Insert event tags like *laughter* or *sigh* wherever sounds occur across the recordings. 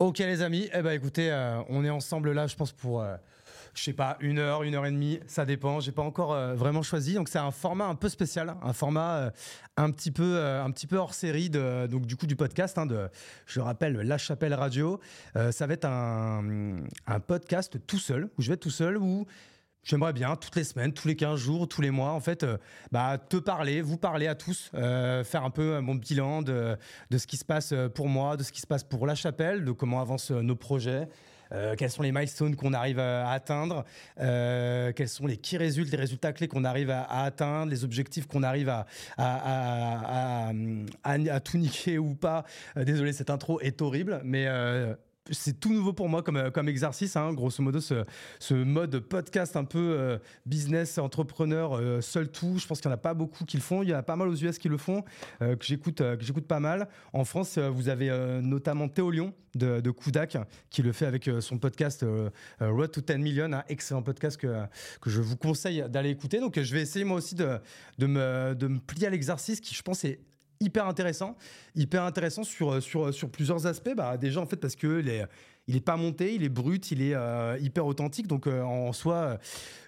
Ok les amis, eh ben écoutez, euh, on est ensemble là, je pense pour, euh, je sais pas, une heure, une heure et demie, ça dépend. J'ai pas encore euh, vraiment choisi, donc c'est un format un peu spécial, un format un petit peu, un petit peu hors série de, donc du coup du podcast, hein, de, je le rappelle, La Chapelle Radio. ça va être un, un podcast tout seul, où je vais être tout seul, où J'aimerais bien, toutes les semaines, tous les 15 jours, tous les mois, en fait, euh, bah, te parler, vous parler à tous, euh, faire un peu euh, mon bilan de, de, ce qui se passe pour moi, de ce qui se passe pour la chapelle, de comment avancent nos projets, quels sont les milestones qu'on arrive à, atteindre, quels sont les key résultats, les résultats clés qu'on arrive à, atteindre, les objectifs qu'on arrive à, à, à, tout niquer ou pas. désolé, cette intro est horrible, mais c'est tout nouveau pour moi comme, euh, comme exercice, hein. grosso modo, ce, mode podcast un peu euh, business, entrepreneur, euh, seul tout. Je pense qu'il n'y en a pas beaucoup qui le font. Il y en a pas mal aux US qui le font, que j'écoute j'écoute pas mal. En France, vous avez notamment Théo Lyon de, de Kudak qui le fait avec son podcast Road to 10 Million, un excellent podcast que, que je vous conseille d'aller écouter. Donc, je vais essayer moi aussi de, de, me, de me plier à l'exercice qui, je pense, est hyper intéressant, hyper intéressant sur, sur, sur plusieurs aspects. Bah, déjà, en fait, parce que les, il est pas monté, il est brut, il est euh, hyper authentique. Donc euh, en soi,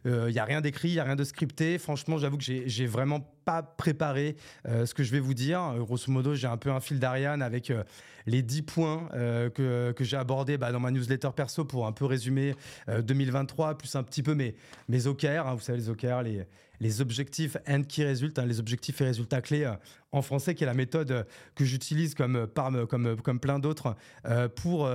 il euh, y a rien d'écrit, il y a rien de scripté. Franchement, j'avoue que j'ai vraiment pas préparé ce que je vais vous dire. grosso modo, j'ai un peu un fil d'Ariane avec les 10 points que, que j'ai abordés bah, dans ma newsletter perso pour un peu résumer 2023, plus un petit peu mes, mes OKR. Hein, vous savez, les OKR, les, les objectifs hein, les objectifs et résultats clés en français, qui est la méthode que j'utilise comme, comme, comme plein d'autres pour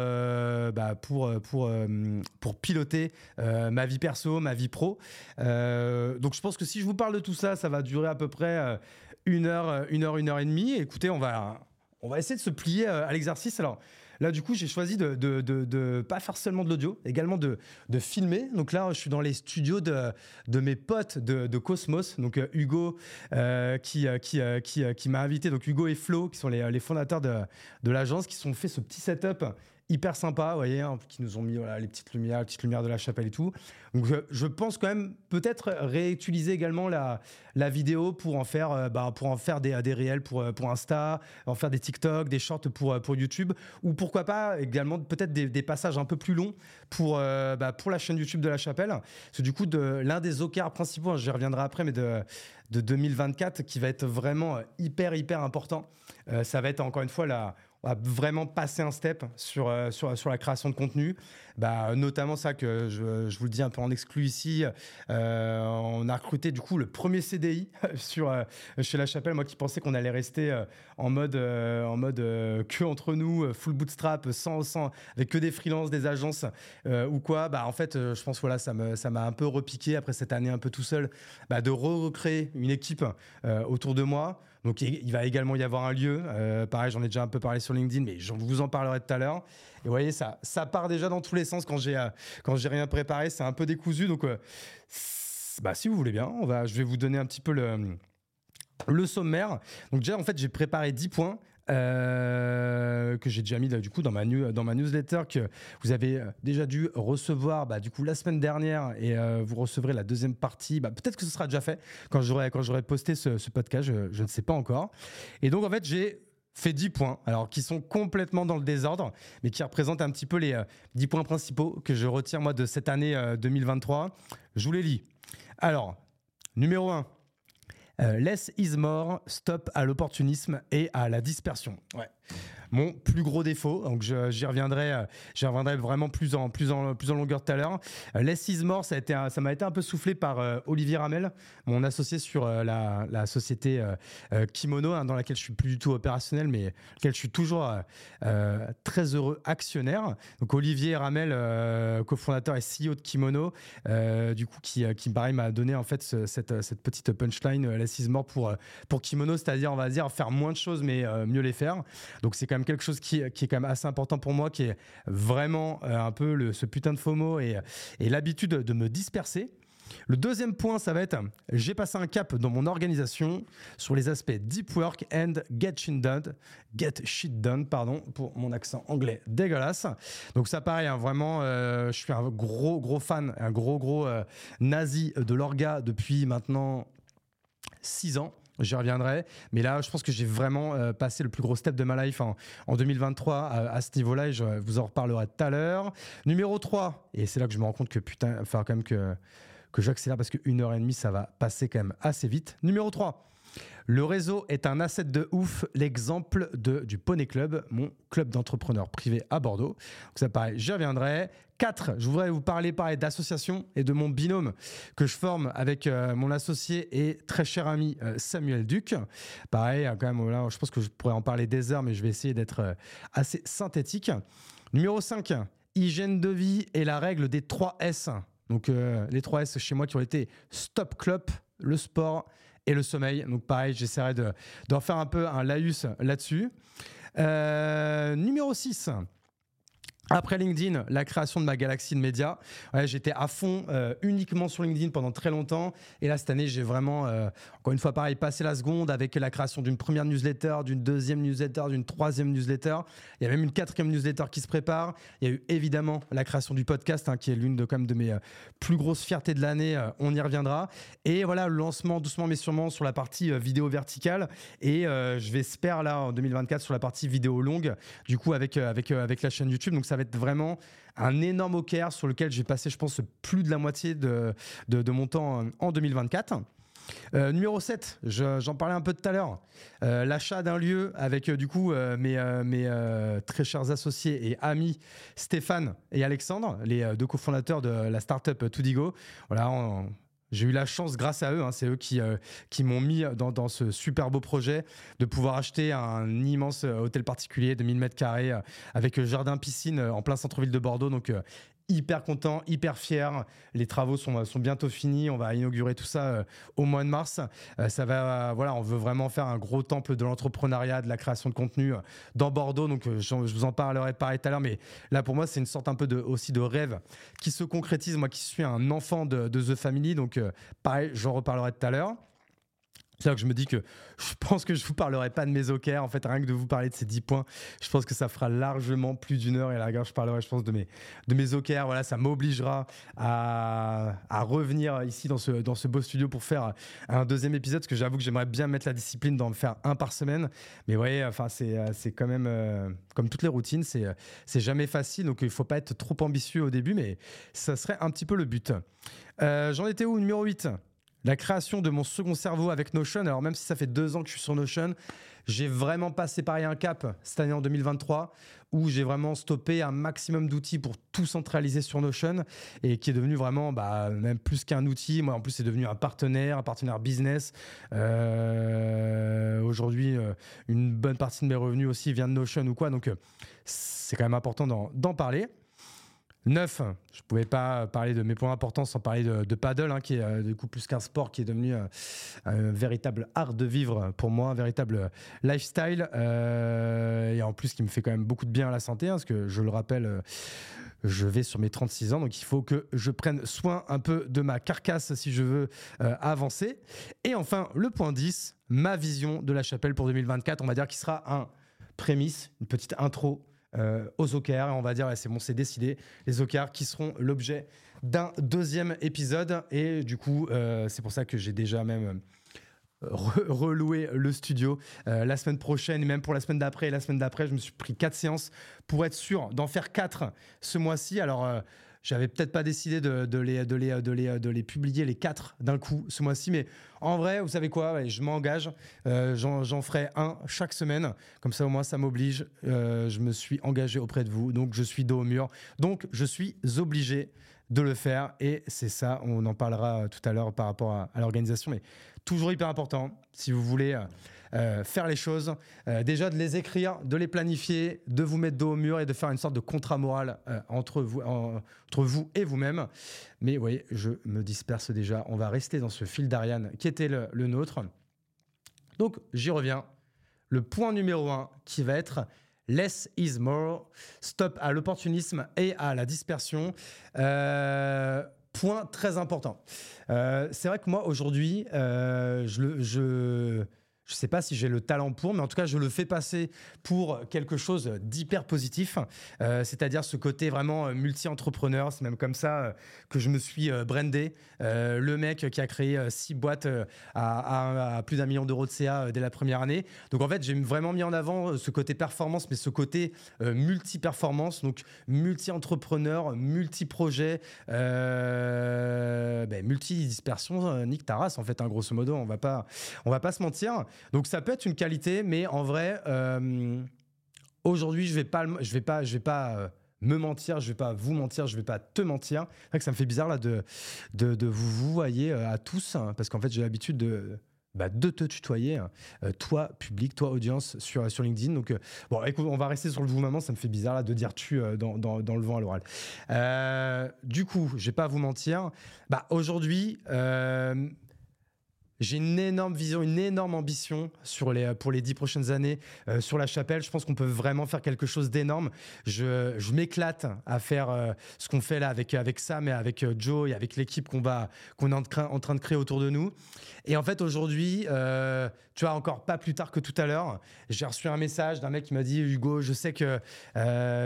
bah, pour, euh, pour, euh, pour piloter euh, ma vie perso, ma vie pro. donc je pense que si je vous parle de tout ça, ça va durer à peu près une heure, une heure, une heure et demie. Écoutez, on va, on va essayer de se plier à l'exercice. Alors, Là, du coup, j'ai choisi de, de, pas faire seulement de l'audio, également de, filmer. Donc là, je suis dans les studios de, mes potes de, Cosmos. Donc Hugo qui, qui, qui, m'a invité. Donc Hugo et Flo, qui sont les, fondateurs de, de l'agence, qui sont fait ce petit setup hyper sympa, vous voyez, hein, qui nous ont mis les petites lumières, les petites lumières de la chapelle et tout. Donc je, pense quand même peut-être réutiliser également la, vidéo pour en faire, euh, bah, pour en faire des, réels pour, euh, pour Insta, en faire des TikTok, des shorts pour, euh, pour YouTube, ou pourquoi pas également peut-être des, passages un peu plus longs pour, bah, pour la chaîne YouTube de la chapelle. Parce du coup, l'un des OKR principaux, j'y reviendrai après, mais de, de 2024 qui va être vraiment hyper, hyper important. ça va être encore une fois la on va vraiment passer un step sur, euh, sur, sur la création de contenu. Bah, notamment ça que je, je, vous le dis un peu en exclu ici. Euh, on a recruté du coup le premier CDI *laughs* sur, euh, chez La Chapelle. Moi qui pensais qu'on allait rester en mode, en mode que entre nous, full bootstrap, sans, sans, avec que des freelances, des agences ou quoi. Bah, en fait, je pense voilà, ça m'a ça un peu repiqué après cette année un peu tout seul bah, de recréer une équipe autour de moi. Donc il va également y avoir un lieu. Euh, pareil, j'en ai déjà un peu parlé sur LinkedIn, mais je vous en parlerai tout à l'heure. Et vous voyez, ça, ça part déjà dans tous les sens quand j'ai euh, rien préparé. C'est un peu décousu. Donc, euh, bah, si vous voulez bien, je vais vous donner un petit peu le le sommaire. Donc déjà, en fait, j'ai préparé 10 points euh, que j'ai déjà mis du coup dans ma, dans ma newsletter que vous avez euh, déjà dû recevoir bah, du coup la semaine dernière et euh, vous recevrez la deuxième partie. Bah, peut-être que ce sera déjà fait quand j'aurai posté ce, podcast, je, ne sais pas encore. Et donc en fait j'ai fait 10 points, alors qui sont complètement dans le désordre, mais qui représentent un petit peu les 10 points principaux que je retiens moi de cette année 2023. Je vous les lis. Alors, numéro 1, euh, less is more, stop à l'opportunisme et à la dispersion. Mon plus gros défaut. Donc j'y reviendrai, euh, j'y reviendrai vraiment plus en, plus en, plus en longueur tout à l'heure. Euh, Less is more, ça m'a été un peu soufflé par euh, Olivier Ramel, mon associé sur la, société Kimono, hein, dans laquelle je suis plus du tout opérationnel, mais laquelle je suis toujours très heureux actionnaire. Donc Olivier Ramel, cofondateur et CEO de Kimono, du coup qui, qui pareil m'a donné en fait cette, cette petite punchline Less is pour pour Kimono, c'est-à-dire on va dire faire moins de choses mais mieux les faire. Donc c'est quand même quelque chose qui, qui, est quand même assez important pour moi, qui est vraiment euh, un peu le, ce putain de FOMO et, et l'habitude de me disperser. Le deuxième point, ça va être j'ai passé un cap dans mon organisation sur les aspects deep work and get shit done, get shit done, pardon, pour mon accent anglais dégueulasse. Donc ça pareil, hein, vraiment, euh, je suis un gros gros fan, un gros gros euh, nazi de l'orga depuis maintenant 6 ans. J'y reviendrai. Mais là, je pense que j'ai vraiment euh, passé le plus gros step de ma life en, 2023 à, ce niveau-là et je vous en reparlerai tout à l'heure. Numéro 3, et c'est là que je me rends compte que putain, enfin, quand même que, que j'accélère parce qu'une heure et demie, ça va passer quand même assez vite. Numéro 3. Le réseau est un asset de ouf, l'exemple du Poney Club, mon club d'entrepreneurs privés à Bordeaux. Donc ça pareil, j'y reviendrai. 4, je voudrais vous parler pareil d'association et de mon binôme que je forme avec euh, mon associé et très cher ami euh, Samuel Duc. Pareil, hein, quand là, je pense que je pourrais en parler des heures, mais je vais essayer d'être euh, assez synthétique. Numéro 5, hygiène de vie et la règle des 3 S. Donc les 3 S chez moi qui ont été stop club, le sport et le sommeil. Donc pareil, j'essaierai d'en faire un peu un laïus là-dessus. numéro 6, après LinkedIn, la création de ma galaxie de médias, j'étais à fond euh, uniquement sur LinkedIn pendant très longtemps. Et là, cette année, j'ai vraiment, euh, encore une fois, pareil, passé la seconde avec la création d'une première newsletter, d'une deuxième newsletter, d'une troisième newsletter. Il y a même une quatrième newsletter qui se prépare. Il y a eu évidemment la création du podcast, hein, qui est l'une de, quand de mes euh, plus grosses fiertés de l'année. on y reviendra. Et voilà, le lancement doucement mais sûrement sur la partie vidéo verticale. Et je vais espérer là en 2024 sur la partie vidéo longue, du coup, avec, avec, avec la chaîne YouTube. Donc, ça va être vraiment un énorme OKR sur lequel j'ai passé, je pense, plus de la moitié de, de, mon temps en 2024. Euh, numéro 7, j'en parlais un peu tout à l'heure, euh, l'achat d'un lieu avec euh, du coup mes, mes très chers associés et amis Stéphane et Alexandre, les deux cofondateurs de la startup Tudigo. Voilà, on, j'ai eu la chance, grâce à eux, hein, c'est eux qui, euh, m'ont mis dans, dans, ce super beau projet, de pouvoir acheter un immense euh, hôtel particulier de 1000 mètres carrés euh, avec jardin piscine en plein centre-ville de Bordeaux. Donc, hyper content, hyper fier. Les travaux sont, sont bientôt finis. On va inaugurer tout ça euh, au mois de mars. Euh, ça va, voilà, on veut vraiment faire un gros temple de l'entrepreneuriat, de la création de contenu euh, dans Bordeaux. Donc, je, vous en parlerai pareil tout à l'heure. Mais là, pour moi, c'est une sorte un peu de, aussi de rêve qui se concrétise. Moi qui suis un enfant de, de The Family. Donc, pareil, j'en reparlerai tout à l'heure. C'est là que je me dis que je pense que je vous parlerai pas de mes OKR. En fait, rien que de vous parler de ces 10 points, je pense que ça fera largement plus d'une heure. Et là, je parlerai, je pense, de mes, de mes. Voilà, ça m'obligera à, à, revenir ici dans ce, dans ce beau studio pour faire un deuxième épisode. Parce que j'avoue que j'aimerais bien mettre la discipline d'en faire un par semaine. Mais vous voyez, enfin, c'est, quand même, euh, comme toutes les routines, c'est, jamais facile. Donc, il faut pas être trop ambitieux au début, mais ça serait un petit peu le but. Euh, j'en étais où? Numéro 8 la création de mon second cerveau avec Notion. Alors même si ça fait deux ans que je suis sur Notion, j'ai vraiment pas séparé un cap cette année en 2023 où j'ai vraiment stoppé un maximum d'outils pour tout centraliser sur Notion et qui est devenu vraiment bah, même plus qu'un outil. Moi en plus c'est devenu un partenaire, un partenaire business. Euh, aujourd'hui euh, une bonne partie de mes revenus aussi vient de Notion ou quoi. Donc euh, c'est quand même important d'en parler. 9, je ne pouvais pas parler de mes points importants sans parler de, paddle, hein, qui est euh, du coup plus qu'un sport, qui est devenu euh, un véritable art de vivre pour moi, un véritable lifestyle, euh, et en plus qui me fait quand même beaucoup de bien à la santé, hein, parce que je le rappelle, je vais sur mes 36 ans, donc il faut que je prenne soin un peu de ma carcasse si je veux avancer. Et enfin, le point 10, ma vision de la chapelle pour 2024, on va dire qu'il sera un prémisse, une petite intro euh, aux OKR. Et on va dire, c'est bon, c'est décidé. Les OKR qui seront l'objet d'un deuxième épisode. Et du coup, euh, c'est pour ça que j'ai déjà même euh, reloué le studio la semaine prochaine et même pour la semaine d'après et la semaine d'après je me suis pris quatre séances pour être sûr d'en faire quatre ce mois-ci alors j'avais peut-être pas décidé de, les, de, les, de, les, de les publier les quatre d'un coup ce mois-ci, mais en vrai, vous savez quoi? Je m'engage. Euh, j'en ferai un chaque semaine. Comme ça, au moins, ça m'oblige. Euh, je me suis engagé auprès de vous. Donc, je suis dos au mur. Donc, je suis obligé de le faire. Et c'est ça, on en parlera tout à l'heure par rapport à, à l'organisation. Mais toujours hyper important, si vous voulez euh, faire les choses, euh, déjà de les écrire, de les planifier, de vous mettre dos au mur et de faire une sorte de contrat moral euh, entre, vous, entre vous et vous-même. Mais vous voyez, je me disperse déjà. On va rester dans ce fil d'Ariane qui était le, nôtre. Donc, j'y reviens. Le point numéro un qui va être Less is more. Stop à l'opportunisme et à la dispersion. point très important. c'est vrai que moi, aujourd'hui, je, je sais pas si j'ai le talent pour, mais en tout cas, je le fais passer pour quelque chose d'hyper positif, euh, c'est-à-dire ce côté vraiment euh, multi-entrepreneur. C'est même comme ça euh, que je me suis brandé. le mec qui a créé six boîtes à, plus d'un million d'euros de CA dès la première année. Donc en fait, j'ai vraiment mis en avant ce côté performance, mais ce côté multi-performance, donc multi-entrepreneur, multi-projet, ben, multi-dispersion. Nick Taras, en fait, hein, grosso modo, on va pas, on va pas se mentir. Donc ça peut être une qualité, mais en vrai, euh, aujourd'hui, je vais pas, je vais pas, je vais pas euh, me mentir, je vais pas vous mentir, je vais pas te mentir. C'est que ça me fait bizarre là de, de, vous vous voyez euh, à tous, hein, parce qu'en fait j'ai l'habitude de bah, de te tutoyer, hein. toi public, toi audience sur, sur LinkedIn. Donc, bon, écoute, on va rester sur le vous maman, ça me fait bizarre là de dire tu dans, dans, dans, le vent à l'oral. du coup, je vais pas vous mentir, bah, aujourd'hui, j'ai une énorme vision, une énorme ambition sur les, pour les dix prochaines années euh, sur la chapelle. Je pense qu'on peut vraiment faire quelque chose d'énorme. Je, je m'éclate à faire euh, ce qu'on fait là avec, avec Sam et avec euh, Joe et avec l'équipe qu'on va qu'on est en en train de créer autour de nous. Et en fait, aujourd'hui, tu vois, encore pas plus tard que tout à l'heure, j'ai reçu un message d'un mec qui m'a dit Hugo, je sais que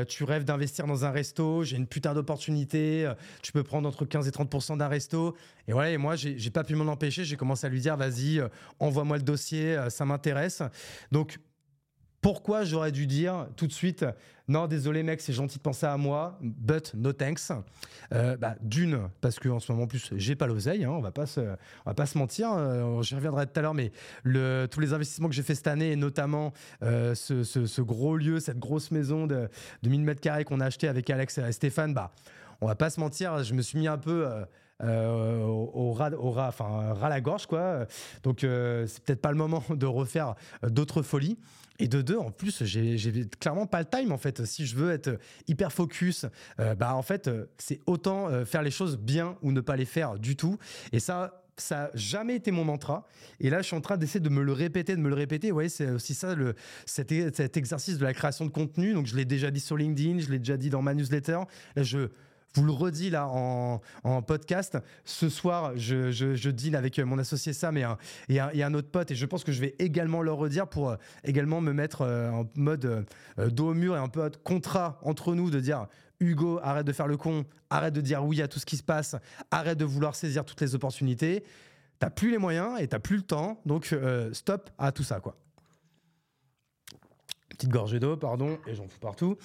tu rêves d'investir dans un resto, j'ai une putain d'opportunité, tu peux prendre entre 15 et 30% d'un resto. Et voilà, et moi, j'ai pas pu m'en empêcher, j'ai commencé à lui dire vas-y, euh, envoie-moi le dossier, euh, ça m'intéresse. Donc, pourquoi j'aurais dû dire tout de suite non désolé mec c'est gentil de penser à moi but no thanks euh, bah, d'une parce que en ce moment en plus j'ai pas l'oseille hein, on va pas on va pas se mentir j'y reviendrai tout à l'heure mais tous les investissements que j'ai fait cette année et notamment ce, gros lieu cette grosse maison de, de 1000 mètres carrés qu'on a acheté avec Alex et Stéphane bah on va pas se mentir je me suis mis un peu euh, au, ras, au enfin, ras la gorge, quoi. Donc, euh, c'est peut-être pas le moment de refaire d'autres folies. Et de deux, en plus, j'ai clairement pas le time en fait. Si je veux être hyper focus, euh, bah en fait, c'est autant faire les choses bien ou ne pas les faire du tout. Et ça, ça n'a jamais été mon mantra. Et là, je suis en train d'essayer de me le répéter, de me le répéter. Ouais, c'est aussi ça, le, cet, cet, exercice de la création de contenu. Donc, je l'ai déjà dit sur LinkedIn, je l'ai déjà dit dans ma newsletter. Là, je vous le redis là en, podcast. Ce soir, je, je, dîne avec mon associé Sam et un, et, un, autre pote et je pense que je vais également le redire pour euh, également me mettre euh, en mode euh, dos au mur et un peu contrat entre nous de dire Hugo, arrête de faire le con, arrête de dire oui à tout ce qui se passe, arrête de vouloir saisir toutes les opportunités. T'as plus les moyens et t'as plus le temps, donc stop à tout ça quoi. Petite gorgée d'eau, pardon, et j'en fous partout.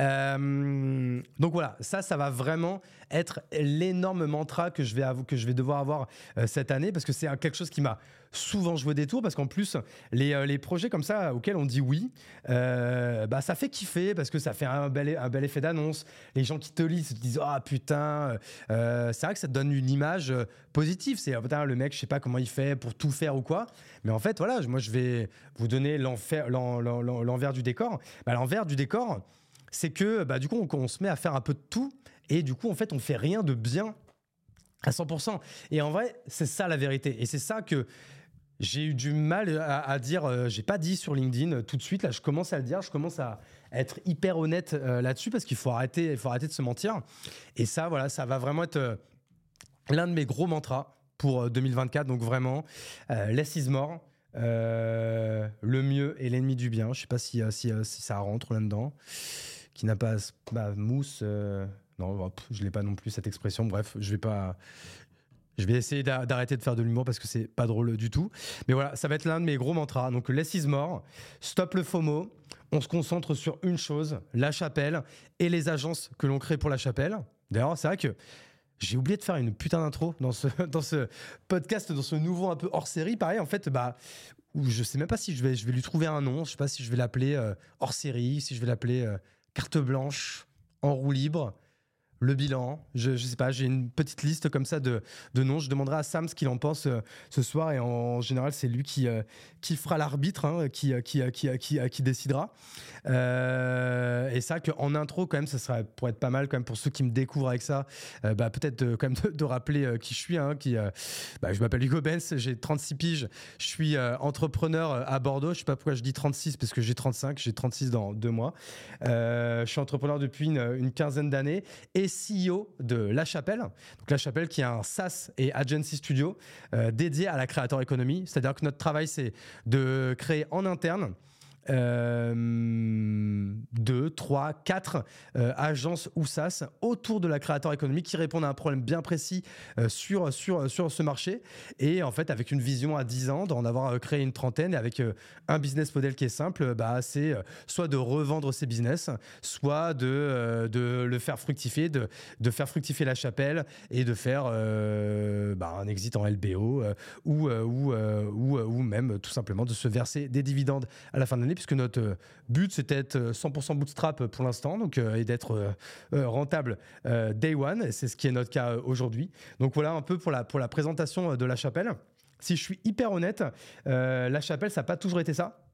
Euh, donc voilà, ça, ça va vraiment être l'énorme mantra que je vais, que je vais devoir avoir euh, cette année parce que c'est quelque chose qui m'a souvent joué des tours parce qu'en plus, les, euh, les, projets comme ça auxquels on dit oui, bah, ça fait kiffer parce que ça fait un bel, un bel effet d'annonce. Les gens qui te lisent se disent Ah putain, c'est vrai que ça te donne une image positive. C'est putain, le mec, je sais pas comment il fait pour tout faire ou quoi. Mais en fait, voilà, moi je vais vous donner l'envers du décor. Bah, l'envers du décor, c'est que bah, du coup, on, se met à faire un peu de tout et du coup, en fait, on fait rien de bien à 100%. Et en vrai, c'est ça la vérité. Et c'est ça que j'ai eu du mal à, dire. Euh, j'ai pas dit sur LinkedIn euh, tout de suite. Là, je commence à le dire. Je commence à être hyper honnête euh, là-dessus parce qu'il faut arrêter, il faut arrêter de se mentir. Et ça, voilà, ça va vraiment être l'un de mes gros mantras pour 2024. Donc vraiment, less is more. le mieux est l'ennemi du bien. Je sais pas si, si ça rentre là-dedans qui n'a pas bah, mousse. Euh, non, je l'ai pas non plus cette expression. Bref, je vais pas. Je vais essayer d'arrêter de faire de l'humour parce que c'est pas drôle du tout. Mais voilà, ça va être l'un de mes gros mantras. Donc, less is more, stop le FOMO. On se concentre sur une chose, la chapelle et les agences que l'on crée pour la chapelle. D'ailleurs, c'est vrai que j'ai oublié de faire une putain d'intro dans ce, *laughs* dans ce podcast, dans ce nouveau un peu hors série. Pareil, en fait, bah, où je sais même pas si je vais, je vais lui trouver un nom. Je sais pas si je vais l'appeler euh, hors série, si je vais l'appeler. Euh, carte blanche, en roue libre, le bilan. Je ne sais pas, j'ai une petite liste comme ça de, de noms. Je demanderai à Sam ce qu'il en pense euh, ce soir et en, général, c'est lui qui, euh, qui fera l'arbitre, hein, qui, qui, qui, qui, qui, décidera. Euh, et ça, qu'en intro, quand même, ça serait pour être pas mal quand même pour ceux qui me découvrent avec ça. bah, Peut-être quand même de, rappeler qui je suis. Hein, qui, bah, je m'appelle Hugo Benz, j'ai 36 piges. Je suis entrepreneur à Bordeaux. Je sais pas pourquoi je dis 36 parce que j'ai 35, j'ai 36 dans deux mois. je suis entrepreneur depuis une, une quinzaine d'années et CEO de La Chapelle. Donc La Chapelle qui est un SaaS et agency studio dédié à la créateur économie. C'est-à-dire que notre travail, c'est de créer en interne euh, deux, trois, quatre euh, agences ou SaaS autour de la créateur économique qui répondent à un problème bien précis euh, sur, sur, sur ce marché. Et en fait, avec une vision à 10 ans, d'en avoir créé une trentaine et avec un business model qui est simple, bah, c'est soit de revendre ses business, soit de, de le faire fructifier, de, de faire fructifier la chapelle et de faire bah, un exit en LBO ou, ou, ou même tout simplement de se verser des dividendes à la fin de l'année puisque notre euh, but c'était d'être 100% euh, bootstrap pour l'instant, donc euh, et d'être rentable day one. C'est ce qui est notre cas aujourd'hui. Donc voilà un peu pour la pour la présentation de la chapelle. Si je suis hyper honnête, la chapelle ça n'a pas toujours été ça.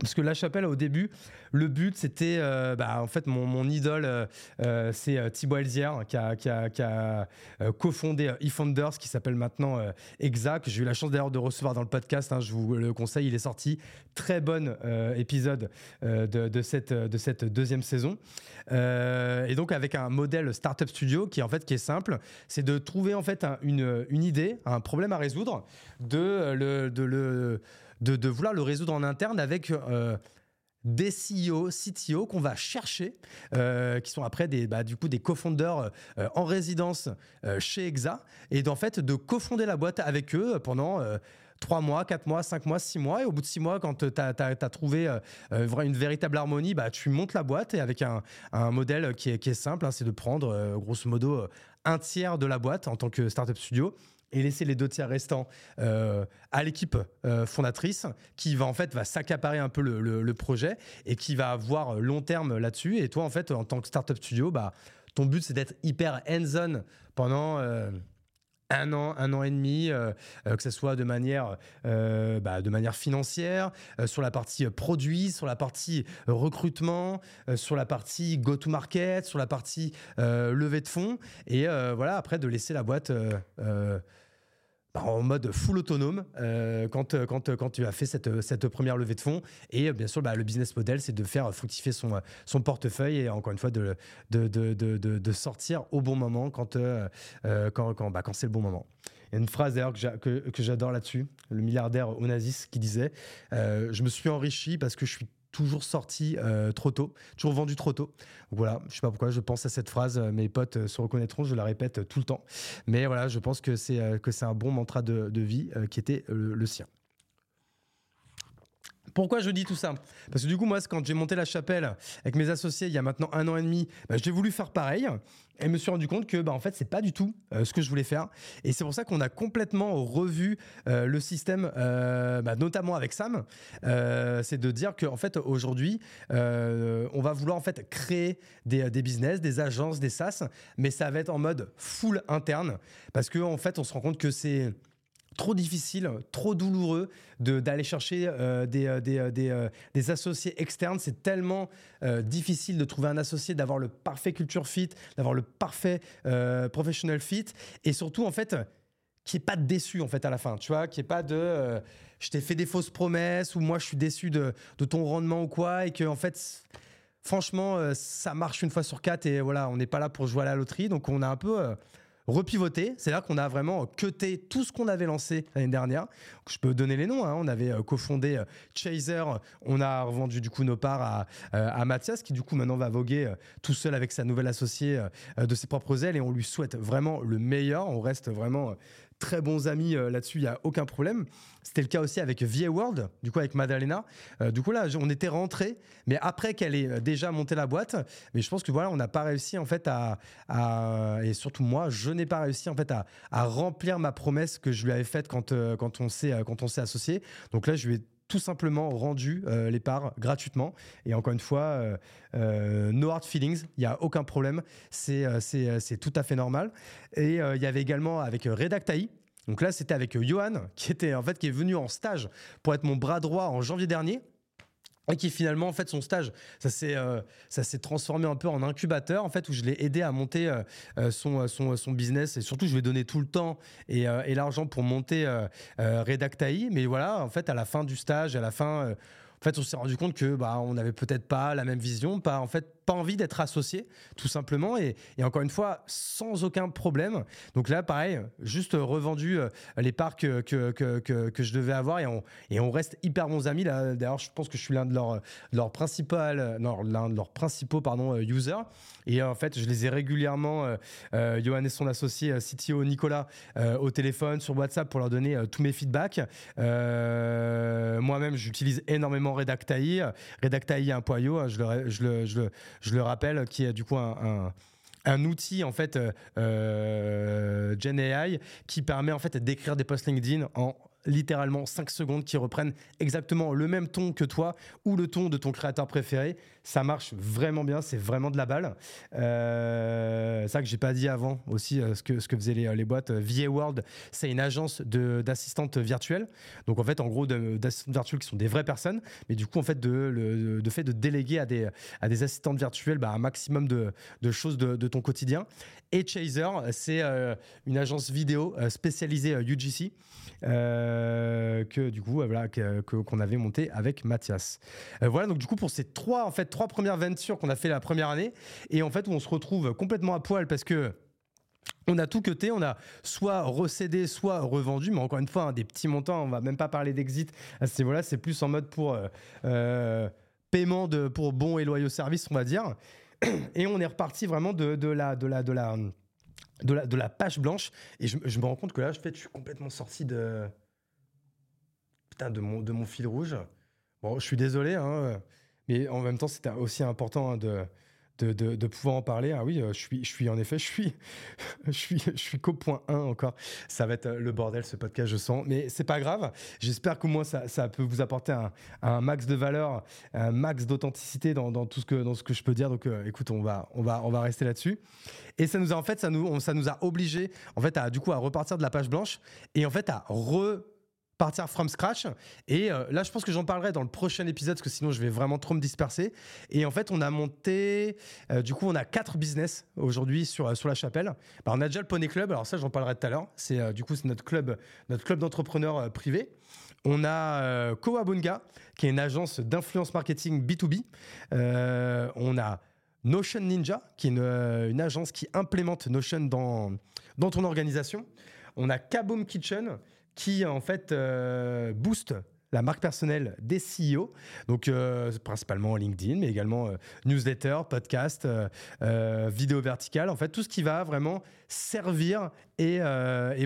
Parce que La Chapelle, au début, le but, c'était, euh, bah, en fait, mon, idole, euh, euh, c'est Thibaut Elzière, qui a, qui a, qui cofondé eFounders, qui s'appelle maintenant Exa, que j'ai eu la chance d'ailleurs de recevoir dans le podcast. Hein, je vous le conseille, il est sorti. Très bon épisode de, cette, de cette deuxième saison. et donc, avec un modèle Startup Studio qui, en fait, qui est simple, c'est de trouver, en fait, une, idée, un problème à résoudre. De le de, vouloir le résoudre en interne avec euh, des CEO, CTO qu'on va chercher, euh, qui sont après des, bah, du coup des cofondeurs euh, en résidence chez Exa, et d'en fait de cofonder la boîte avec eux pendant 3 mois, 4 mois, 5 mois, 6 mois. Et au bout de 6 mois, quand tu as, trouvé une véritable harmonie, bah, tu montes la boîte et avec un, modèle qui est, simple, hein, c'est de prendre grosso modo un tiers de la boîte en tant que startup studio et laisser les deux tiers restants euh, à l'équipe euh, fondatrice qui va en fait va s'accaparer un peu le, projet et qui va avoir long terme là-dessus. Et toi en fait en tant que startup studio bah ton but c'est d'être hyper hands-on pendant euh, un an, un an et demi, que ce soit de manière, bah, de manière financière, sur la partie produit, sur la partie recrutement, sur la partie go-to-market, sur la partie levée de fonds, et voilà, après de laisser la boîte en mode full autonome euh, quand, euh, quand, euh, quand tu as fait cette, cette première levée de fonds. Et bien sûr, bah, le business model, c'est de faire fructifier son, son portefeuille et encore une fois de, de, de, de, sortir au bon moment quand, quand, quand, bah, quand c'est le bon moment. Il y a une phrase d'ailleurs que j'adore là-dessus, le milliardaire Onassis qui disait Je me suis enrichi parce que je suis toujours sorti euh, trop tôt, toujours vendu trop tôt. voilà, je sais pas pourquoi je pense à cette phrase, euh, mes potes euh, se reconnaîtront, je la répète tout le temps. Mais voilà, je pense que c'est que c'est un bon mantra de, vie qui était le sien. Pourquoi je dis tout ça? Parce que du coup, moi, quand j'ai monté la chapelle avec mes associés il y a maintenant un an et demi, bah, j'ai voulu faire pareil et me suis rendu compte que, bah, en fait, c'est pas du tout euh, ce que je voulais faire. Et c'est pour ça qu'on a complètement revu euh, le système, euh, bah, notamment avec Sam. c'est de dire qu'en fait, aujourd'hui, on va vouloir en fait créer des, des, business, des agences, des SaaS, mais ça va être en mode full interne parce qu'en en fait, on se rend compte que c'est trop difficile, trop douloureux d'aller chercher euh, des, euh, euh, des, associés externes. C'est tellement difficile de trouver un associé, d'avoir le parfait culture fit, d'avoir le parfait professional fit, et surtout en fait qui est pas déçu en fait à la fin, tu vois, qui est pas de je t'ai fait des fausses promesses ou moi je suis déçu de, de ton rendement ou quoi, et que en fait franchement ça marche une fois sur quatre et voilà on n'est pas là pour jouer à la loterie, donc on a un peu. C'est là qu'on a vraiment cuté tout ce qu'on avait lancé l'année dernière. Je peux donner les noms. Hein. On avait euh, cofondé euh, Chaser. On a revendu du coup nos parts à, euh, à Mathias, qui du coup maintenant va voguer tout seul avec sa nouvelle associée de ses propres ailes. Et on lui souhaite vraiment le meilleur. On reste vraiment très bons amis euh, là-dessus, il n'y a aucun problème. C'était le cas aussi avec VA World, du coup avec Madalena. Euh, du coup là, on était rentré, mais après qu'elle ait euh, déjà monté la boîte, mais je pense que voilà, on n'a pas réussi en fait à, et surtout moi, je n'ai pas réussi en fait à, remplir ma promesse que je lui avais faite quand quand on s'est quand on s'est associé. Donc là, je lui ai tout simplement rendu les parts gratuitement. Et encore une fois, no hard feelings, il n'y a aucun problème, c'est tout à fait normal. Et il y avait également avec Redactai, donc là, c'était avec Johan, qui était en fait qui est venu en stage pour être mon bras droit en janvier dernier et qui finalement en fait son stage ça s'est euh, ça s'est transformé un peu en incubateur en fait où je l'ai aidé à monter euh, euh, son, business. Et surtout je lui ai donné tout le temps et, l'argent pour monter Redactai mais voilà en fait à la fin du stage à la fin en fait on s'est rendu compte que bah on n'avait peut-être pas la même vision pas en fait pas envie d'être associé, tout simplement. Et, encore une fois, sans aucun problème. Donc là, pareil, juste revendu euh, les parts que, que, que, je devais avoir et on, et on reste hyper bons amis. D'ailleurs, je pense que je suis l'un de leurs, leur principal, non, l'un de leurs principaux pardon, users. Et en fait, je les ai régulièrement, euh, Johan et son associé CTO Nicolas, au téléphone, sur WhatsApp pour leur donner tous mes feedbacks. Moi-même, j'utilise énormément Redactai. Redactai 1.io, je le, je, le, je, le, je le rappelle, qui est du coup un, outil en fait euh, euh Gen AI qui permet en fait d'écrire des posts LinkedIn en littéralement 5 secondes qui reprennent exactement le même ton que toi ou le ton de ton créateur préféré. Ça marche vraiment bien, c'est vraiment de la balle. Euh, ça que j'ai pas dit avant aussi, euh, ce, que, ce que faisaient les, les boîtes. VA World, c'est une agence d'assistantes virtuelles. Donc en fait, en gros, d'assistantes virtuelles qui sont des vraies personnes, mais du coup, en fait, de, le de fait de déléguer à des, à des assistantes virtuelles bah, un maximum de, de choses de, de, ton quotidien. Et Chaser, c'est euh, une agence vidéo euh, spécialisée UGC. Euh, que du coup voilà qu'on avait monté avec Mathias. Euh, voilà donc du coup pour ces trois en fait trois premières ventures qu'on a fait la première année et en fait où on se retrouve complètement à poil parce que on a tout cuté, on a soit recédé, soit revendu, mais encore une fois, hein, des petits montants, on va même pas parler d'exit à ce niveau-là, c'est plus en mode pour euh, paiement de, pour bons et loyaux services, on va dire. Et on est reparti vraiment de, la, de la, de la, de la, de la page blanche. Et je, me rends compte que là, je, je suis complètement sorti de. De mon, fil rouge. Bon, je suis désolé, hein, mais en même temps, c'était aussi important hein, de, de, pouvoir en parler. Ah oui, euh, je suis, je suis en effet, je suis, *laughs* je suis, qu'au point 1 encore. Ça va être le bordel ce podcast, je sens. Mais c'est pas grave. J'espère qu'au moins ça, ça, peut vous apporter un, un, max de valeur, un max d'authenticité dans, dans, tout ce que, dans ce que je peux dire. Donc, euh, écoute, on va, on va, on va rester là-dessus. Et ça nous a, en fait, ça nous, ça nous a obligé, en fait, à, du coup, à repartir de la page blanche et en fait, à re partir from scratch. Et euh, là, je pense que j'en parlerai dans le prochain épisode, parce que sinon, je vais vraiment trop me disperser. Et en fait, on a monté, euh, du coup, on a quatre business aujourd'hui sur, euh, sur la chapelle. Bah, on a déjà le Poney Club, alors ça, j'en parlerai tout à l'heure. C'est du coup, c'est notre club, notre club d'entrepreneurs privés. On a Kowabunga, qui est une agence d'influence marketing B2B. on a Notion Ninja, qui est une, une, agence qui implémente Notion dans, dans ton organisation. On a Kaboom Kitchen, qui en fait euh, booste la marque personnelle des CEO, donc euh, principalement LinkedIn, mais également euh, newsletter, podcast, vidéo verticale, en fait tout ce qui va vraiment servir et,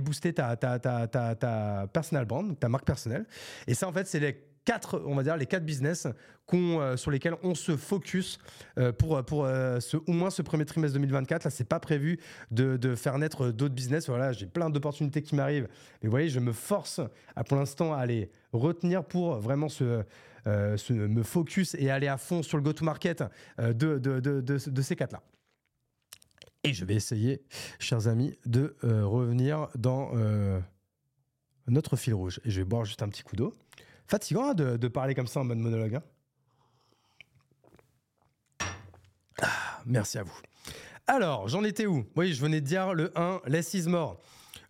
booster ta, ta, ta, ta, personal brand, ta marque personnelle. Et ça en fait c'est les quatre, on va dire, les quatre business euh, sur lesquels on se focus euh, pour, pour euh, ce, au moins ce premier trimestre 2024. Là, c'est pas prévu de, faire naître d'autres business. Voilà, j'ai plein d'opportunités qui m'arrivent. Mais vous voyez, je me force à, pour l'instant à les retenir pour vraiment se, me focus et aller à fond sur le go-to-market de, de, de, ces quatre-là. Et je vais essayer, chers amis, de revenir dans notre fil rouge. Et je vais boire juste un petit coup d'eau. Fatigant hein, de, parler comme ça en mode monologue. Hein. Ah, merci à vous. Alors, j'en étais où? Oui, je venais de dire le 1, less is more.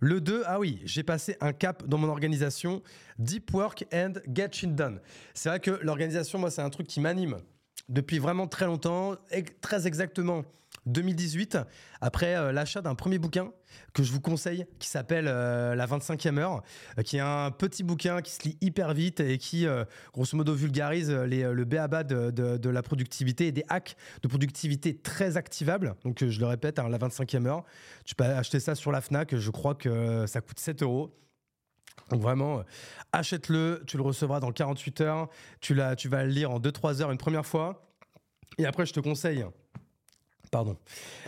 Le 2, ah oui, j'ai passé un cap dans mon organisation, deep work and get shit done. C'est vrai que l'organisation, moi, c'est un truc qui m'anime depuis vraiment très longtemps, très exactement 2018, après euh, l'achat d'un premier bouquin que je vous conseille, qui s'appelle euh, La 25e heure, euh, qui est un petit bouquin qui se lit hyper vite et qui, grosso modo, vulgarise le béaba de, de, la productivité et des hacks de productivité très activables. Donc, je le répète, hein, La 25e heure, tu peux acheter ça sur la FNAC, je crois que ça coûte 7 euros. Donc vraiment, achète-le, tu le recevras dans 48 heures, tu, tu vas le lire en 2-3 heures une première fois, et après je te conseille pardon.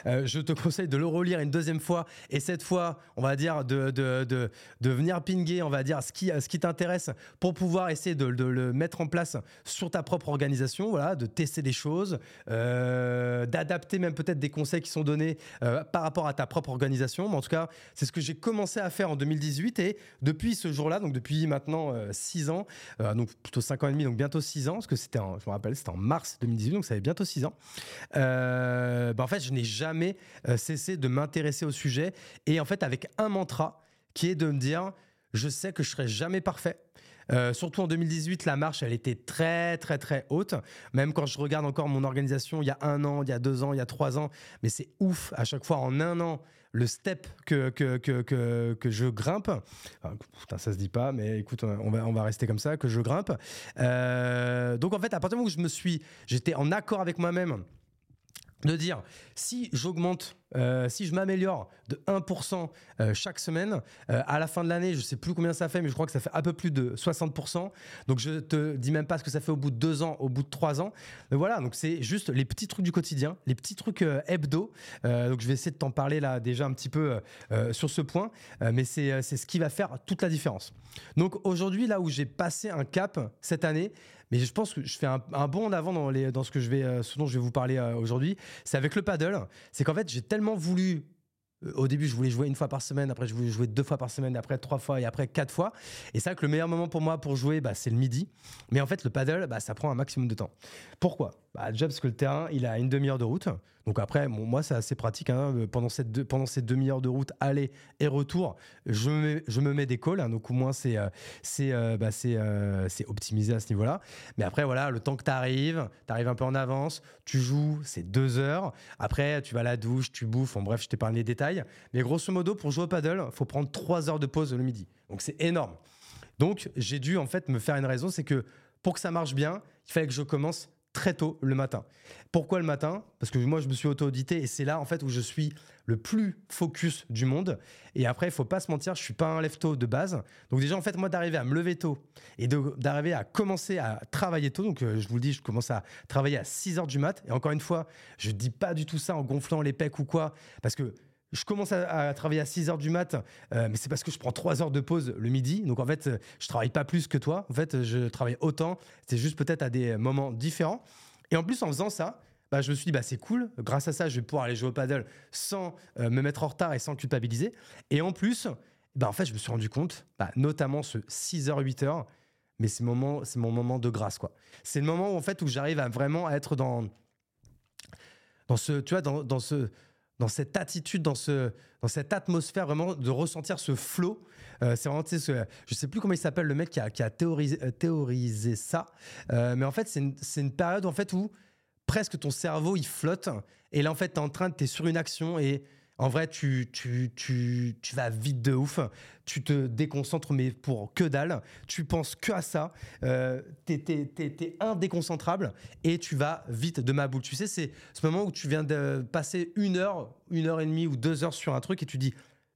Euh, je te conseille de le relire une deuxième fois et cette fois, on va dire, de, de, de, de venir pinguer, on va dire, ce qui, ce qui t'intéresse pour pouvoir essayer de, le mettre en place sur ta propre organisation, voilà, de tester des choses, euh, d'adapter même peut-être des conseils qui sont donnés euh, par rapport à ta propre organisation. Mais en tout cas, c'est ce que j'ai commencé à faire en 2018 et depuis ce jour-là, donc depuis maintenant 6 ans, donc plutôt 5 ans et demi, donc bientôt 6 ans, parce que c'était, je me rappelle, c'était en mars 2018, donc ça fait bientôt 6 ans. Bah, en fait, je n'ai jamais euh, cessé de m'intéresser au sujet. Et en fait, avec un mantra qui est de me dire, je sais que je serai jamais parfait. surtout en 2018, la marche, elle était très, très, très haute. Même quand je regarde encore mon organisation il y a un an, il y a deux ans, il y a trois ans, mais c'est ouf à chaque fois en un an le step que, que, que, que, je grimpe. putain, ça se dit pas, mais écoute, on va, on va rester comme ça, que je grimpe. Euh, donc en fait, à partir du moment où je me suis, j'étais en accord avec moi-même de dire si j'augmente, euh, si je m'améliore de 1% euh, chaque semaine, euh, à la fin de l'année, je sais plus combien ça fait, mais je crois que ça fait un peu plus de 60%. Donc je te dis même pas ce que ça fait au bout de deux ans, au bout de trois ans. Mais voilà, donc c'est juste les petits trucs du quotidien, les petits trucs hebdo. donc je vais essayer de t'en parler là déjà un petit peu sur ce point, mais c'est ce qui va faire toute la différence. Donc aujourd'hui, là où j'ai passé un cap cette année, mais je pense que je fais un, bond en avant dans, les, dans ce, que je vais, ce dont je vais vous parler aujourd'hui. C'est avec le paddle. C'est qu'en fait, j'ai tellement voulu euh, au début, je voulais jouer une fois par semaine, après, je voulais jouer deux fois par semaine, après trois fois et après quatre fois. Et c'est vrai que le meilleur moment pour moi pour jouer, bah, c'est le midi. Mais en fait, le paddle, bah, ça prend un maximum de temps. Pourquoi? Bah, Déjà parce que le terrain, il a une demi-heure de route. Donc après, moi, c'est assez pratique. Hein. Pendant, cette pendant ces demi-heures de route, aller et retour, je me, mets des calls. Hein. donc au moins, c'est euh, euh, bah, euh, c'est optimisé à ce niveau-là. Mais après, voilà, le temps que tu arrives, tu arrives un peu en avance, tu joues, c'est deux heures. Après, tu vas à la douche, tu bouffes. En bref, je t'épargne les détails. Mais grosso modo, pour jouer au paddle, faut prendre trois heures de pause le midi. Donc c'est énorme. Donc j'ai dû en fait me faire une raison, c'est que pour que ça marche bien, il fallait que je commence très tôt le matin. Pourquoi le matin? Parce que moi, je me suis auto-audité et c'est là, en fait, où je suis le plus focus du monde. Et après, il faut pas se mentir, je suis pas un lève-tôt de base. Donc déjà, en fait, moi, d'arriver à me lever tôt et d'arriver à commencer à travailler tôt. Donc, euh, je vous le dis, je commence à travailler à 6 heures du mat. Et encore une fois, je dis pas du tout ça en gonflant les pecs ou quoi. Parce que je commence à, travailler à 6 heures du mat, euh, mais c'est parce que je prends 3 heures de pause le midi. Donc en fait, je travaille pas plus que toi. En fait, je travaille autant. C'est juste peut-être à des moments différents. Et en plus, en faisant ça, bah, je me suis dit, bah, c'est cool. Grâce à ça, je vais pouvoir aller jouer au paddle sans euh, me mettre en retard et sans culpabiliser. Et en plus, bah, en fait, je me suis rendu compte, bah, notamment ce 6h, 8h, mais c'est mon mon moment de grâce, quoi. C'est le moment où, en fait, où j'arrive à vraiment être dans, dans ce, tu vois, dans ce, dans cette attitude, dans, ce, dans cette atmosphère, vraiment de ressentir ce flow. Euh, c'est vraiment, tu sais, je sais plus comment il s'appelle le mec qui a, qui a théorisé, euh, ça, euh, mais en fait, c'est une, une, période en fait où presque ton cerveau il flotte, et là en fait, tu es en train, tu es sur une action et en vrai, tu, tu, tu, tu, vas vite de ouf. Tu te déconcentres, mais pour que dalle. Tu penses que à ça. Euh, t'es, t'es, indéconcentrable et tu vas vite de ma boule. Tu sais, c'est ce moment où tu viens de passer une heure, une heure et demie ou deux heures sur un truc et tu dis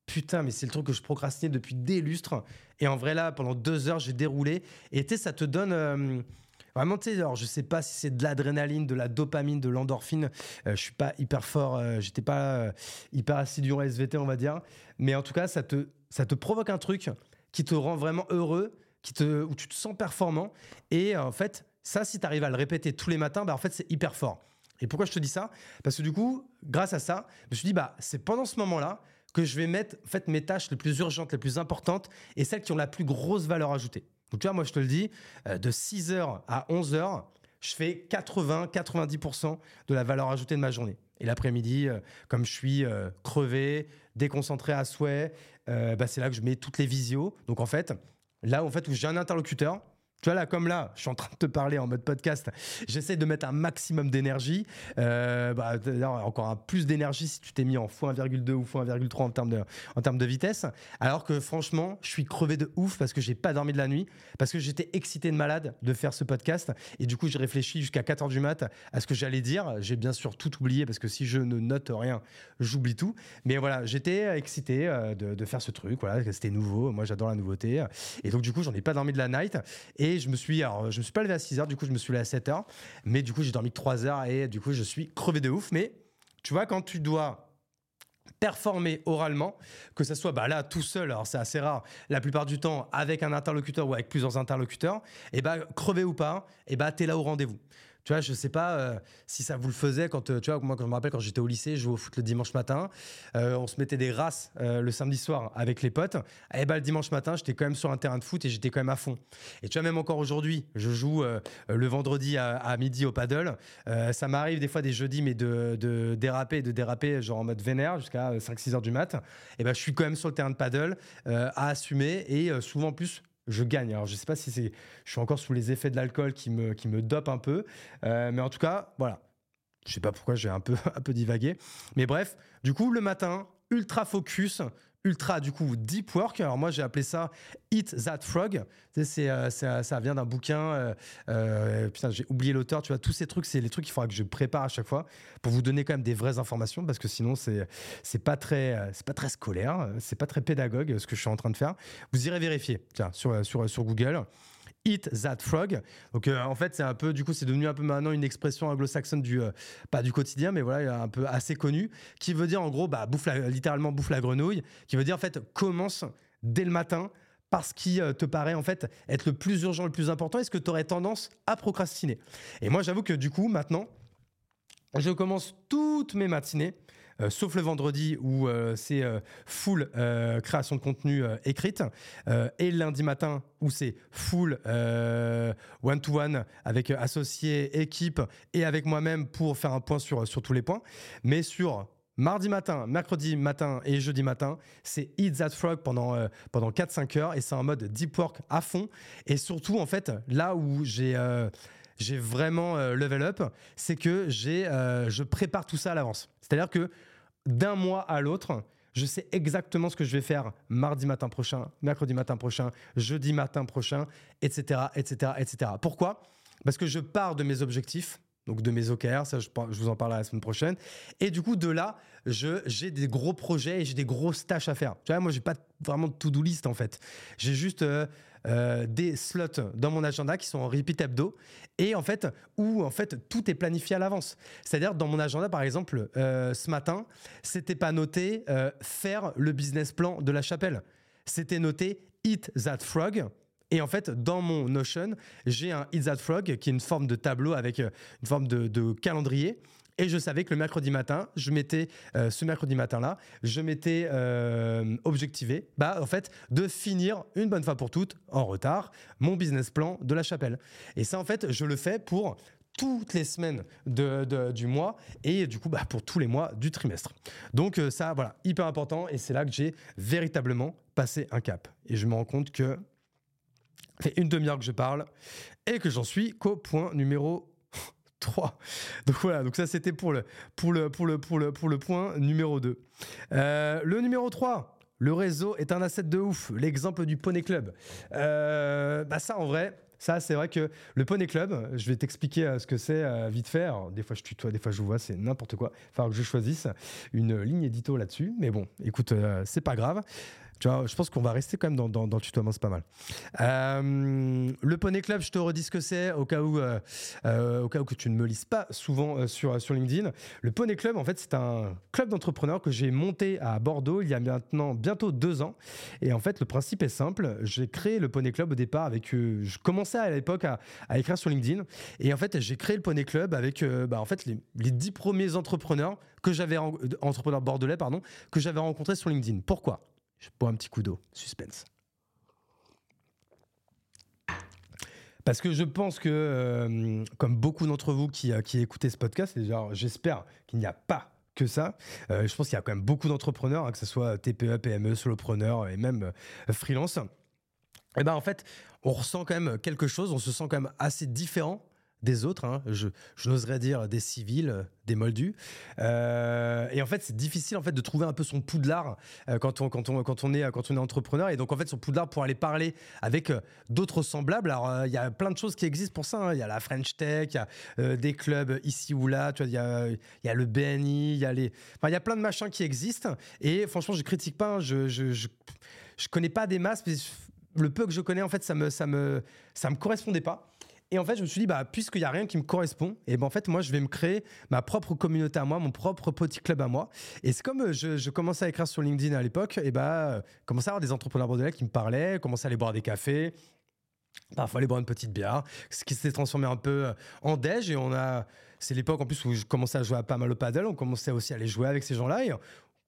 Putain, mais c'est le truc que je procrastinais depuis des lustres. Et en vrai, là, pendant deux heures, j'ai déroulé. Et tu sais, ça te donne. Euh, Vraiment, tu sais, alors je sais pas si c'est de l'adrénaline, de la dopamine, de l'endorphine. Euh, je suis pas hyper fort, euh, j'étais pas euh, hyper assidu en SVT, on va dire. Mais en tout cas, ça te, ça te provoque un truc qui te rend vraiment heureux, qui te, où tu te sens performant. Et en fait, ça, si tu arrives à le répéter tous les matins, bah, en fait, c'est hyper fort. Et pourquoi je te dis ça? Parce que du coup, grâce à ça, je me suis dit, bah, c'est pendant ce moment-là que je vais mettre en fait, mes tâches les plus urgentes, les plus importantes et celles qui ont la plus grosse valeur ajoutée. Donc, tu vois, moi, je te le dis, euh, de 6h à 11h, je fais 80-90% de la valeur ajoutée de ma journée. Et l'après-midi, euh, comme je suis euh, crevé, déconcentré à souhait, bah, c'est là que je mets toutes les visios. Donc, en fait, là en fait, où j'ai un interlocuteur, tu vois, là, comme là, je suis en train de te parler en mode podcast, j'essaie de mettre un maximum d'énergie. Euh, bah, encore un plus d'énergie si tu t'es mis en x1,2 ou x1,3 en termes de, en termes de vitesse. Alors que franchement, je suis crevé de ouf parce que j'ai pas dormi de la nuit, parce que j'étais excité de malade de faire ce podcast. Et du coup, j'ai réfléchi jusqu'à 4 h du mat à ce que j'allais dire. J'ai bien sûr tout oublié parce que si je ne note rien, j'oublie tout. Mais voilà, j'étais excité euh, de, de, faire ce truc. Voilà, c'était nouveau. Moi, j'adore la nouveauté. Et donc, du coup, j'en ai pas dormi de la night. Et et je me suis, alors, je me suis pas levé à 6 heures, du coup, je me suis levé à 7 heures. Mais du coup, j'ai dormi 3 heures et du coup, je suis crevé de ouf. Mais tu vois, quand tu dois performer oralement, que ce soit bah là tout seul, alors c'est assez rare, la plupart du temps avec un interlocuteur ou avec plusieurs interlocuteurs, et bah crevé ou pas, et bah t'es là au rendez-vous. Tu vois, je sais pas euh, si ça vous le faisait quand, euh, tu vois, moi, quand je me rappelle quand j'étais au lycée, je jouais au foot le dimanche matin. Euh, on se mettait des races le samedi soir avec les potes. Et bah, le dimanche matin, j'étais quand même sur un terrain de foot et j'étais quand même à fond. Et tu vois, même encore aujourd'hui, je joue le vendredi à, midi au paddle. ça m'arrive des fois des jeudis, mais de, de, déraper, de déraper, genre en mode vénère jusqu'à 5-6 heures du mat. Et ben, je suis quand même sur le terrain de paddle à assumer et souvent plus je gagne. Alors je sais pas si c'est, je suis encore sous les effets de l'alcool qui me, qui me dope un peu, euh, mais en tout cas, voilà. Je sais pas pourquoi j'ai un peu, *laughs* un peu divagué, mais bref, du coup le matin, ultra focus, ultra du coup deep work. Alors moi j'ai appelé ça Eat That Frog. C'est, euh, ça vient d'un bouquin. Euh, euh, putain j'ai oublié l'auteur. Tu vois tous ces trucs c'est les trucs qu'il faudra que je prépare à chaque fois pour vous donner quand même des vraies informations parce que sinon c'est c'est pas très c'est pas très scolaire, c'est pas très pédagogue ce que je suis en train de faire. Vous irez vérifier sur sur sur Google. Eat That Frog. Donc euh, en fait, c'est un peu, du coup, c'est devenu un peu maintenant une expression anglo-saxonne du, euh, pas du quotidien, mais voilà, un peu assez connue, qui veut dire en gros, bah, bouffe littéralement bouffe la grenouille, qui veut dire en fait commence dès le matin par ce qui euh, te paraît en fait être le plus urgent, le plus important, est-ce que tu aurais tendance à procrastiner Et moi, j'avoue que du coup, maintenant, je commence toutes mes matinées sauf le vendredi où euh, c'est euh, full création de contenu écrite, et lundi matin où c'est full one-to-one avec associés, équipe et avec moi-même pour faire un point sur, sur tous les points. Mais sur Mardi matin, mercredi matin et jeudi matin, c'est Eat That Frog pendant, pendant 4-5 heures et c'est en mode deep work à fond. Et surtout, en fait, là où j'ai j'ai vraiment level up, c'est que j'ai je prépare tout ça à l'avance. C'est-à-dire que d'un mois à l'autre, je sais exactement ce que je vais faire mardi matin prochain, mercredi matin prochain, jeudi matin prochain, etc., etc., etc. Pourquoi? Parce que je pars de mes objectifs, donc de mes OKR, ça je, vous en parlerai la semaine prochaine. Et du coup, de là, j'ai des gros projets et j'ai des grosses tâches à faire. Tu vois, moi, j'ai pas vraiment de to-do list en fait. J'ai juste euh, euh, des slots dans mon agenda qui sont en repeat hebdo et en fait où en fait tout est planifié à l'avance. C'est-à-dire dans mon agenda par exemple euh, ce matin, c'était pas noté euh, faire le business plan de la chapelle. C'était noté Eat That Frog. Et en fait, dans mon Notion, j'ai un Eat That Frog qui est une forme de tableau avec une forme de calendrier et je savais que le mercredi matin, je m'étais, euh, ce mercredi matin-là, je m'étais euh, objectivé, bah, en fait, de finir une bonne fois pour toutes, en retard, mon business plan de la chapelle. Et ça, en fait, je le fais pour toutes les semaines de, du mois et du coup bah, pour tous les mois du trimestre. Donc euh, ça, voilà, hyper important et c'est là que j'ai véritablement passé un cap. Et je me rends compte que fait une demi-heure que je parle et que j'en suis qu'au point numéro 3. Donc voilà, donc ça c'était pour le, pour, le, pour, le, pour, le, pour le point numéro 2. Euh, le numéro 3, le réseau est un asset de ouf. L'exemple du Poney Club. Euh, bah ça en vrai, ça, c'est vrai que le Poney Club, je vais t'expliquer euh, ce que c'est vite fait. des fois, je tutoie, des fois, je vous vois, c'est n'importe quoi. Il que je choisisse une ligne édito là-dessus. Mais bon, écoute, c'est pas grave. Je pense qu'on va rester quand même dans, dans, le tutoiement, c'est pas mal. Euh, le Poney Club, je te redis ce que c'est au cas où, euh, euh, au cas où que tu ne me lises pas souvent sur, LinkedIn. Le Poney Club, en fait, c'est un club d'entrepreneurs que j'ai monté à Bordeaux il y a maintenant bientôt deux ans. Et en fait, le principe est simple. J'ai créé le Poney Club au départ avec. je commençais à l'époque à, à, écrire sur LinkedIn. Et en fait, j'ai créé le Poney Club avec bah, en fait, les, les dix premiers entrepreneurs que j'avais entrepreneurs bordelais pardon que j'avais rencontrés sur LinkedIn. Pourquoi? Je bois un petit coup d'eau. Suspense. Parce que je pense que, euh, comme beaucoup d'entre vous qui, euh, qui écoutez ce podcast, j'espère qu'il n'y a pas que ça. Euh, je pense qu'il y a quand même beaucoup d'entrepreneurs, hein, que ce soit TPE, PME, solopreneurs et même freelance. Et eh ben en fait, on ressent quand même quelque chose, on se sent quand même assez différent des autres, hein. je, n'oserais dire des civils, des moldus. Euh, et en fait, c'est difficile en fait de trouver un peu son poudlard euh, quand, on, quand, on, quand, on est, quand on est entrepreneur. Et donc, en fait, son poudlard pour aller parler avec euh, d'autres semblables. Alors, il y a plein de choses qui existent pour ça. Hein. Il y a la French Tech, il y a des clubs ici ou là. Il y a, y a le BNI, il y a les. Enfin, y a plein de machins qui existent. Et franchement, je critique pas. Hein. je, je, je, je, connais pas des masses. Mais le peu que je connais, en fait, ça me, ça me, ça me correspondait pas. Et en fait, je me suis dit, bah, puisqu'il n'y a rien qui me correspond, et ben en fait, moi, je vais me créer ma propre communauté à moi, mon propre petit club à moi. Et c'est comme euh, je, commençais à écrire sur LinkedIn à l'époque, et bah, commençais à avoir des entrepreneurs bordelais qui me parlaient, commençaient à aller boire des cafés, parfois aller boire une petite bière, ce qui s'est transformé un peu euh, en déj. Et on a, c'est l'époque en plus où je commençais à jouer à pas mal au paddle, on commençait aussi à aller jouer avec ces gens-là.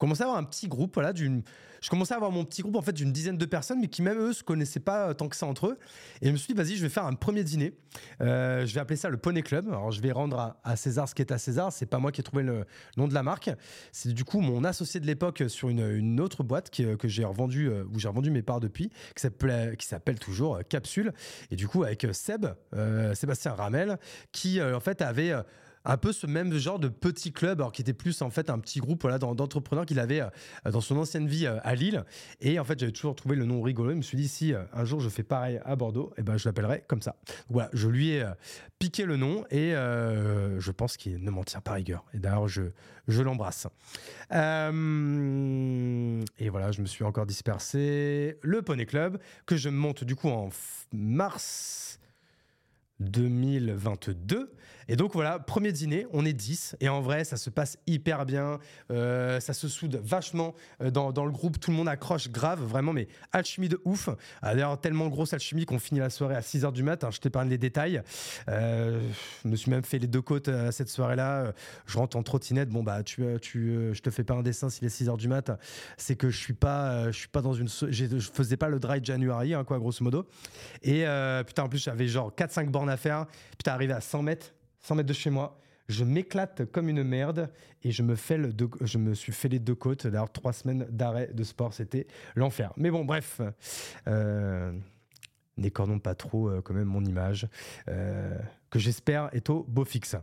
Commençais à avoir un petit groupe, voilà, d'une je commençais à avoir mon petit groupe en fait d'une dizaine de personnes, mais qui même eux se connaissaient pas tant que ça entre eux. Et je me suis dit, vas-y, je vais faire un premier dîner. Euh, je vais appeler ça le Poney Club. Alors, je vais rendre à, César ce qui est à César. C'est pas moi qui ai trouvé le nom de la marque. C'est du coup mon associé de l'époque sur une, autre boîte qui, que j'ai revendu, euh, où j'ai revendu mes parts depuis, qui s'appelle, toujours euh, Capsule. Et du coup, avec Seb, Sébastien Ramel, qui en fait avait un peu ce même genre de petit club, alors qui était plus en fait un petit groupe voilà, d'entrepreneurs qu'il avait euh, dans son ancienne vie euh, à Lille. Et en fait, j'avais toujours trouvé le nom rigolo. Je me suis dit, si euh, un jour je fais pareil à Bordeaux, eh ben, je l'appellerai comme ça. voilà, je lui ai piqué le nom et je pense qu'il ne m'en tient pas rigueur. Et d'ailleurs, je, je l'embrasse. et voilà, je me suis encore dispersé. Le Poney Club, que je monte du coup en mars 2022. Et donc voilà, premier dîner, on est 10. Et en vrai, ça se passe hyper bien. Euh, ça se soude vachement euh, dans, le groupe. Tout le monde accroche grave, vraiment, mais alchimie de ouf. Ah, d'ailleurs, tellement grosse alchimie qu'on finit la soirée à 6h du mat. je t'épargne les détails. Euh, je me suis même fait les deux côtes cette soirée-là. Je rentre en trottinette. Bon, bah, tu, tu, je te fais pas un dessin s'il est 6h du mat. C'est que je suis pas, je suis pas dans une. Je faisais pas le dry January, hein, quoi, grosso modo. Et putain, en plus, j'avais genre 4-5 bornes à faire. Putain, arrivé à 100 mètres. 100 mètres de chez moi. Je m'éclate comme une merde et je me, fais le je me suis fait les deux côtes. D'ailleurs, trois semaines d'arrêt de sport, c'était l'enfer. Mais bon, bref, euh, n'écornons pas trop euh, quand même mon image, euh, que j'espère est au beau fixe.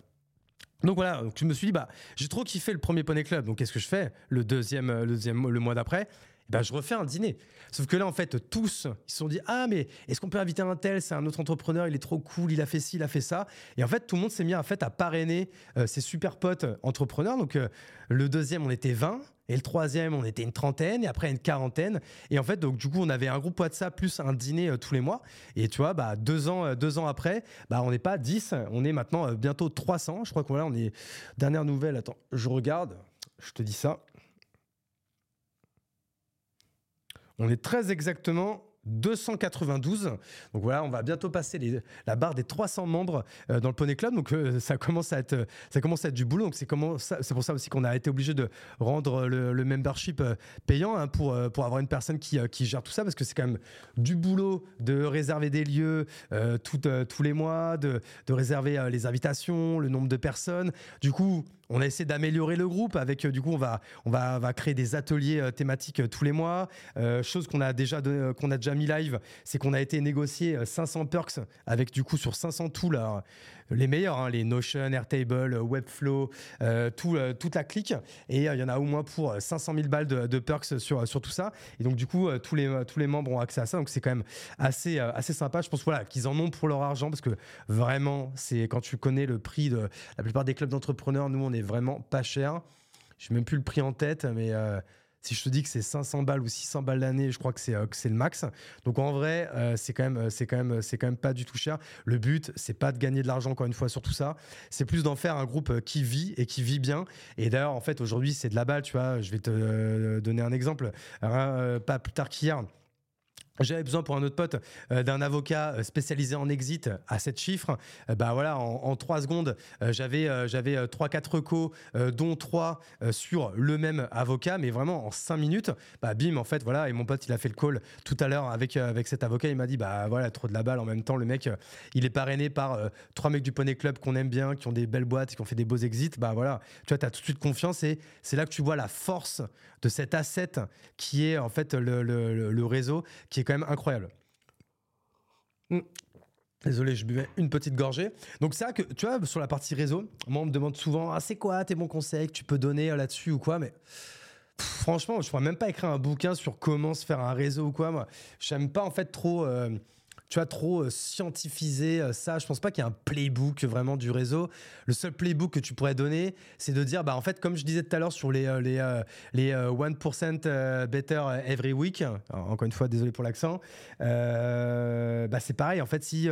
Donc voilà, je me suis dit, bah, j'ai trop kiffé le premier Poney Club, donc qu'est-ce que je fais le deuxième, le deuxième, le mois d'après? Ben, je refais un dîner. Sauf que là, en fait, tous, ils se sont dit Ah, mais est-ce qu'on peut inviter un tel? C'est un autre entrepreneur, il est trop cool, il a fait ci, il a fait ça. Et en fait, tout le monde s'est mis en fait, à parrainer euh, ses super potes entrepreneurs. Donc, euh, le deuxième, on était 20. Et le troisième, on était une trentaine, et après une quarantaine. Et en fait, donc du coup, on avait un groupe WhatsApp plus un dîner euh, tous les mois. Et tu vois, bah, deux ans, deux ans après, bah, on n'est pas 10, on est maintenant bientôt 300. Je crois qu'on on est dernière nouvelle. Attends, je regarde, je te dis ça. On est très exactement 292. Donc voilà, on va bientôt passer la barre des 300 membres euh, dans le Poney Club. Donc euh, ça commence à être ça commence à être du boulot. Donc c'est pour ça aussi qu'on a été obligé de rendre le, membership euh, payant hein, pour pour avoir une personne qui, qui gère tout ça parce que c'est quand même du boulot de réserver des lieux tous les mois, de, de réserver les invitations, le nombre de personnes. Du coup, on a essayé d'améliorer le groupe avec du coup on va on va, créer des ateliers thématiques tous les mois. Chose qu'on a déjà qu'on a déjà mis live c'est qu'on a été négocier 500 perks avec du coup sur 500 tools les meilleurs, hein, les Notion, Airtable, Webflow, euh, tout, euh, toute la clique. Et euh, il y en a au moins pour 500 000 balles de, perks sur, sur tout ça. Et donc, du coup, tous, les, tous les membres ont accès à ça. Donc, c'est quand même assez, assez sympa. Je pense voilà, qu'ils en ont pour leur argent parce que vraiment, c'est quand tu connais le prix de la plupart des clubs d'entrepreneurs, nous, on est vraiment pas cher. Je n'ai même plus le prix en tête, mais si je te dis que c'est 500 balles ou 600 balles l'année, je crois que c'est euh, le max. Donc en vrai, euh, c'est quand même c'est quand c'est quand même pas du tout cher. Le but, c'est pas de gagner de l'argent encore une fois sur tout ça. C'est plus d'en faire un groupe euh, qui vit et qui vit bien. Et d'ailleurs, en fait, aujourd'hui, c'est de la balle. Tu vois, je vais te donner un exemple. pas plus tard qu'hier. J'avais besoin pour un autre pote euh, d'un avocat euh, spécialisé en exit à 7 chiffres. Euh, bah voilà, en, 3 secondes, j'avais j'avais 3 4 recos dont 3 sur le même avocat mais vraiment en 5 minutes, bah bim en fait voilà et mon pote il a fait le call tout à l'heure avec avec cet avocat, il m'a dit bah voilà, trop de la balle en même temps. Le mec il est parrainé par trois mecs du Poney Club qu'on aime bien, qui ont des belles boîtes, qui ont fait des beaux exits, bah voilà, tu vois tu as tout de suite confiance et c'est là que tu vois la force de cet asset qui est en fait le, le, le réseau qui est quand même incroyable. Hmm. Désolé, je buvais une petite gorgée. Donc c'est ça que, tu vois, sur la partie réseau, moi on me demande souvent, ah c'est quoi tes bons conseils que tu peux donner là-dessus ou quoi, mais franchement, je pourrais même pas écrire un bouquin sur comment se faire un réseau ou quoi. Moi, j'aime pas en fait trop. Euh, tu vois, trop euh, scientifiser euh, ça. Je pense pas qu'il y ait un playbook vraiment du réseau. Le seul playbook que tu pourrais donner, c'est de dire, bah, en fait, comme je disais tout à l'heure sur les, euh, les, les 1% better every week, encore une fois, désolé pour l'accent, bah, c'est pareil. En fait, si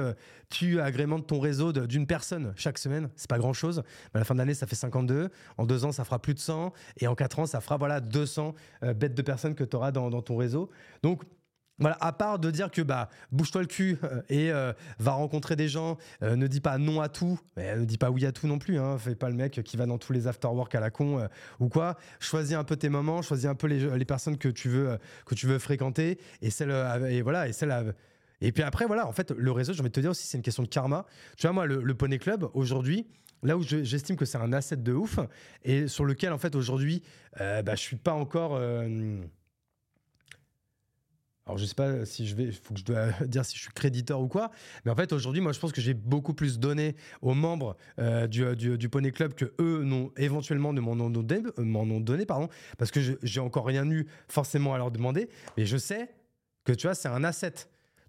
tu agrémentes ton réseau d'une personne chaque semaine, c'est pas grand chose. à la fin de l'année, ça fait 52. En deux ans, ça fera plus de 100. Et en quatre ans, ça fera voilà, 200 bêtes de personnes que tu auras dans, dans ton réseau. Donc, voilà, à part de dire que bah bouge-toi le cul euh, et euh, va rencontrer des gens, euh, ne dis pas non à tout, mais ne dis pas oui à tout non plus. Hein, fais pas le mec qui va dans tous les after-work à la con ou quoi. Choisis un peu tes moments, choisis un peu les, personnes que tu veux que tu veux fréquenter et celle et voilà et celle et puis après voilà en fait le réseau j'ai envie de te dire aussi c'est une question de karma. Tu vois moi le, Poney Club aujourd'hui là où j'estime que c'est un asset de ouf et sur lequel en fait aujourd'hui bah, je suis pas encore alors je sais pas si je vais, faut que je dois *laughs* dire si je suis créditeur ou quoi, mais en fait aujourd'hui moi je pense que j'ai beaucoup plus donné aux membres euh, du, du, du, Poney Club que eux n'ont éventuellement de m'en ont donné, euh, ont donné pardon, parce que j'ai encore rien eu forcément à leur demander, mais je sais que tu vois c'est un asset.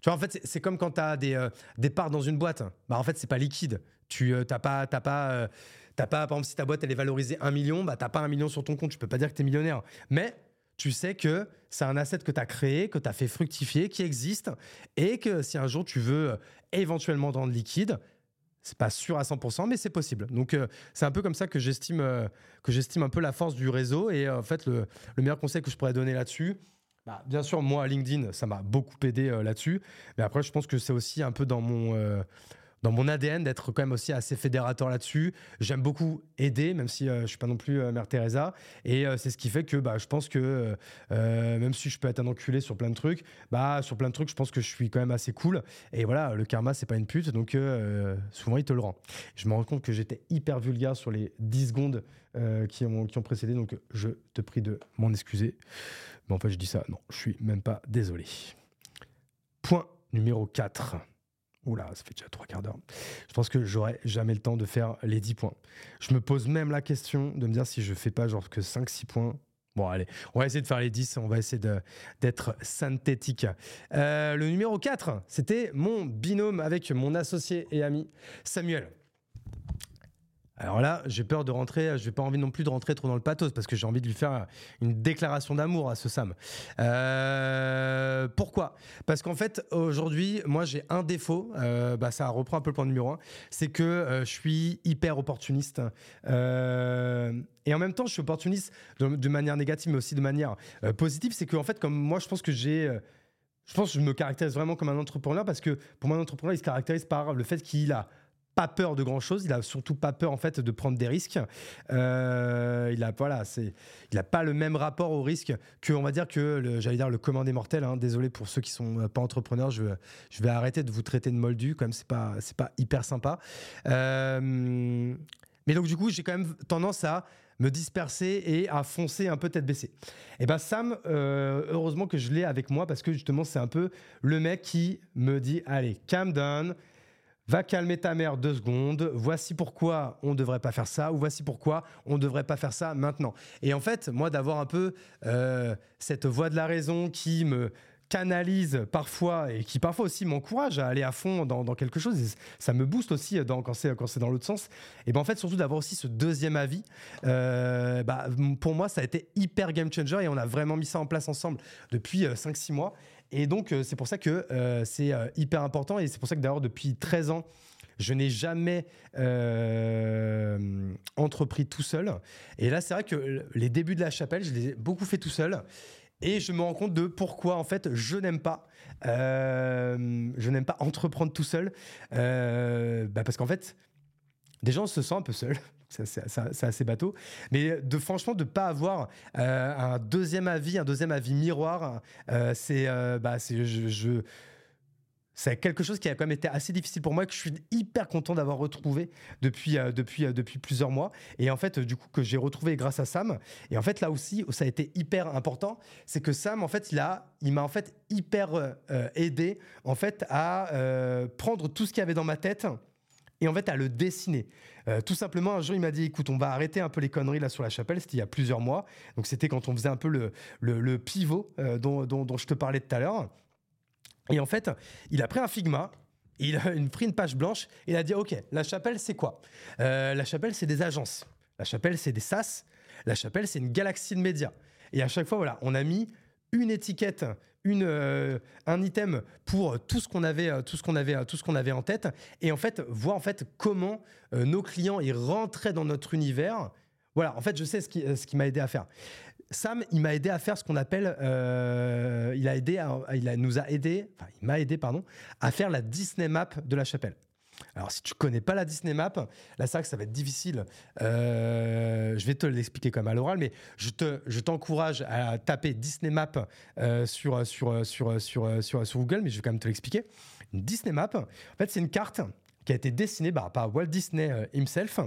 Tu vois en fait c'est comme quand tu as des, euh, des parts dans une boîte, bah en fait c'est pas liquide. Tu t'as pas t'as pas t'as pas par exemple si ta boîte elle est valorisée 1 million, bah t'as pas un million sur ton compte, tu peux pas dire que tu es millionnaire, mais tu sais que c'est un asset que tu as créé, que tu as fait fructifier, qui existe, et que si un jour tu veux euh, éventuellement rendre liquide, c'est pas sûr à 100%, mais c'est possible. Donc euh, c'est un peu comme ça que j'estime euh, que j'estime un peu la force du réseau. Et en fait, le, meilleur conseil que je pourrais donner là-dessus, bah, bien sûr, moi, LinkedIn, ça m'a beaucoup aidé là-dessus. Mais après, je pense que c'est aussi un peu dans mon dans mon ADN d'être quand même aussi assez fédérateur là-dessus. J'aime beaucoup aider, même si euh, je suis pas non plus euh, Mère Teresa. Et euh, c'est ce qui fait que bah, je pense que même si je peux être un enculé sur plein de trucs, bah, sur plein de trucs, je pense que je suis quand même assez cool. Et voilà, le karma, c'est pas une pute, donc souvent il te le rend. Je me rends compte que j'étais hyper vulgaire sur les 10 secondes qui, ont, qui ont précédé, donc je te prie de m'en excuser. Mais en fait, je dis ça, non, je suis même pas désolé. Point numéro 4. Oula, ça fait déjà trois quarts d'heure. Je pense que j'aurai jamais le temps de faire les 10 points. Je me pose même la question de me dire si je fais pas genre que 5-6 points. Bon, allez, on va essayer de faire les 10, on va essayer d'être synthétique. Euh, le numéro 4, c'était mon binôme avec mon associé et ami Samuel. Alors là, j'ai peur de rentrer, je n'ai pas envie non plus de rentrer trop dans le pathos parce que j'ai envie de lui faire une déclaration d'amour à ce Sam. Euh, pourquoi? Parce qu'en fait, aujourd'hui, moi j'ai un défaut, euh, bah, ça reprend un peu le point numéro un, c'est que euh, je suis hyper opportuniste. et en même temps, je suis opportuniste de, manière négative, mais aussi de manière positive. C'est qu'en fait, comme moi, je pense que j'ai je pense que je me caractérise vraiment comme un entrepreneur parce que pour moi, un entrepreneur, il se caractérise par le fait qu'il a pas peur de grand chose. Il a surtout pas peur en fait de prendre des risques. Euh, il a voilà, c'est, il a pas le même rapport au risque que on va dire que j'allais dire le commandé mortel. Hein. Désolé pour ceux qui sont euh, pas entrepreneurs, je, je vais arrêter de vous traiter de moldu. Comme c'est pas c'est pas hyper sympa. Euh, mais donc du coup, j'ai quand même tendance à me disperser et à foncer un peu tête baissée. Et ben Sam, heureusement que je l'ai avec moi parce que justement c'est un peu le mec qui me dit allez, calm down va calmer ta mère deux secondes, voici pourquoi on ne devrait pas faire ça, ou voici pourquoi on ne devrait pas faire ça maintenant. Et en fait, moi, d'avoir un peu euh, cette voix de la raison qui me canalise parfois et qui parfois aussi m'encourage à aller à fond dans, quelque chose, ça me booste aussi quand c'est dans l'autre sens. Et ben en fait, surtout d'avoir aussi ce deuxième avis, euh, bah, pour moi, ça a été hyper game changer et on a vraiment mis ça en place ensemble depuis 5-6 euh, mois. Et donc, euh, c'est pour ça que euh, c'est euh, hyper important. Et c'est pour ça que d'ailleurs, depuis 13 ans, je n'ai jamais entrepris tout seul. Et là, c'est vrai que les débuts de la chapelle, je les ai beaucoup fait tout seul. Et je me rends compte de pourquoi, en fait, je n'aime pas. je n'aime pas entreprendre tout seul. Bah parce qu'en fait, des gens se sentent un peu seuls *laughs* c'est assez bateau. Mais de franchement, de pas avoir euh, un deuxième avis, un deuxième avis miroir, euh, c'est euh, bah, c'est quelque chose qui a quand même été assez difficile pour moi que je suis hyper content d'avoir retrouvé depuis, plusieurs mois. Et en fait, du coup, que j'ai retrouvé grâce à Sam. Et en fait, là aussi, ça a été hyper important, c'est que Sam, en fait, il il m'a en fait hyper aidé en fait à prendre tout ce qu'il y avait dans ma tête et en fait à le dessiner. Euh, tout simplement, un jour, il m'a dit écoute, on va arrêter un peu les conneries là sur la chapelle. C'était il y a plusieurs mois. Donc, c'était quand on faisait un peu le, pivot euh, dont, dont, je te parlais tout à l'heure. Et en fait, il a pris un Figma. Il a pris une page blanche et il a dit Ok, la chapelle, c'est quoi? Euh, La chapelle, c'est des agences. La chapelle, c'est des SaaS. La chapelle, c'est une galaxie de médias. Et à chaque fois, voilà, on a mis une étiquette, une, euh, un item pour tout ce qu'on avait, euh, tout ce qu'on avait, euh, tout ce qu'on avait en tête, et en fait voir en fait comment nos clients y rentraient dans notre univers. Voilà, en fait, je sais ce qui, ce qui m'a aidé à faire. Sam, il m'a aidé à faire ce qu'on appelle, il a aidé, il a, nous a aidé, enfin, il m'a aidé, pardon, à faire la Disney Map de la chapelle. Alors, si tu connais pas la Disney Map, là, ça va être difficile. Euh, je vais te l'expliquer comme à l'oral, mais je, te, je t'encourage à taper Disney Map euh, sur, sur, sur, sur, sur, sur, Google, mais je vais quand même te l'expliquer. Disney Map, en fait, c'est une carte qui a été dessinée par Walt Disney himself.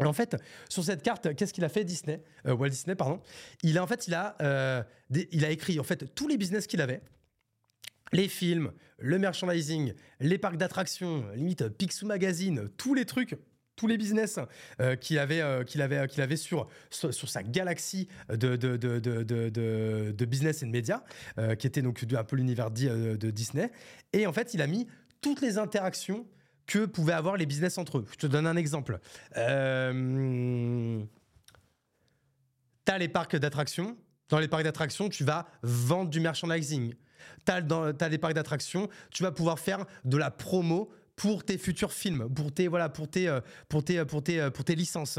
Et en fait, sur cette carte, qu'est-ce qu'il a fait Disney, euh, Walt Disney, pardon? Il a en fait, il a, euh, il a écrit en fait tous les business qu'il avait, les films, le merchandising, les parcs d'attractions, limite Picsou Magazine, tous les trucs, tous les business euh, qu'il avait, qu'il avait, sur, sa galaxie de, business et de médias, qui était donc un peu l'univers de Disney. Et en fait, il a mis toutes les interactions que pouvaient avoir les business entre eux. Je te donne un exemple. Euh, tu as les parcs d'attractions. Dans les parcs d'attractions, tu vas vendre du merchandising. Tu as, des parcs d'attractions, tu vas pouvoir faire de la promo pour tes futurs films, pour tes voilà, pour tes euh, pour tes pour tes pour tes licences.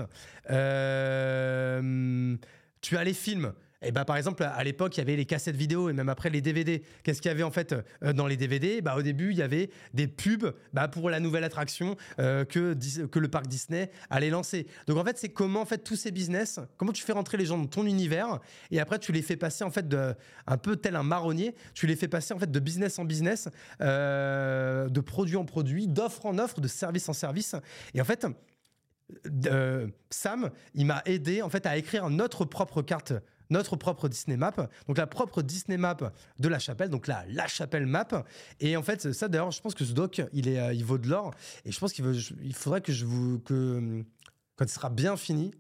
Euh, tu as les films. Et eh bah, ben, par exemple, à l'époque, il y avait les cassettes vidéo et même après les DVD. Qu'est-ce qu'il y avait en fait euh, dans les DVD bah, Au début, il y avait des pubs bah, pour la nouvelle attraction euh, que, que le parc Disney allait lancer. Donc en fait, c'est comment en fait tous ces business, comment tu fais rentrer les gens dans ton univers et après tu les fais passer en fait un peu tel un marronnier, tu les fais passer en fait de business en business, euh, de produit en produit, d'offre en offre, de service en service. Et en fait, Sam, il m'a aidé en fait à écrire notre propre carte notre propre Disney Map, donc la propre Disney Map de la chapelle, donc là, la chapelle map. Et en fait, ça d'ailleurs, je pense que ce doc, il, est, euh, il vaut de l'or. Et je pense qu'il il faudrait que je vous. que quand il sera bien fini,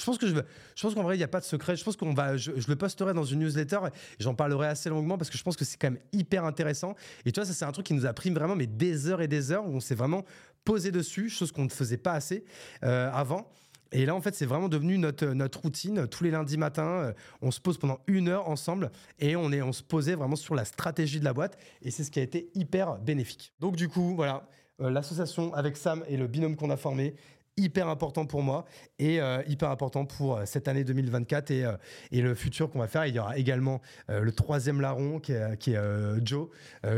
je pense que je, je pense qu'en vrai il n'y a pas de secret. Je pense qu'on va, je, le posterai dans une newsletter et j'en parlerai assez longuement parce que je pense que c'est quand même hyper intéressant. Et tu vois, ça c'est un truc qui nous a pris vraiment mais des heures et des heures où on s'est vraiment posé dessus, chose qu'on ne faisait pas assez euh, avant. Et là, en fait, c'est vraiment devenu notre, notre routine. Tous les lundis matins, euh, on se pose pendant une heure ensemble et on, est, on se posait vraiment sur la stratégie de la boîte. Et c'est ce qui a été hyper bénéfique. Donc, du coup, voilà, euh, l'association avec Sam et le binôme qu'on a formé, hyper important pour moi et euh, hyper important pour cette année 2024 et, et le futur qu'on va faire. Il y aura également le troisième larron qui est, qui est Joe,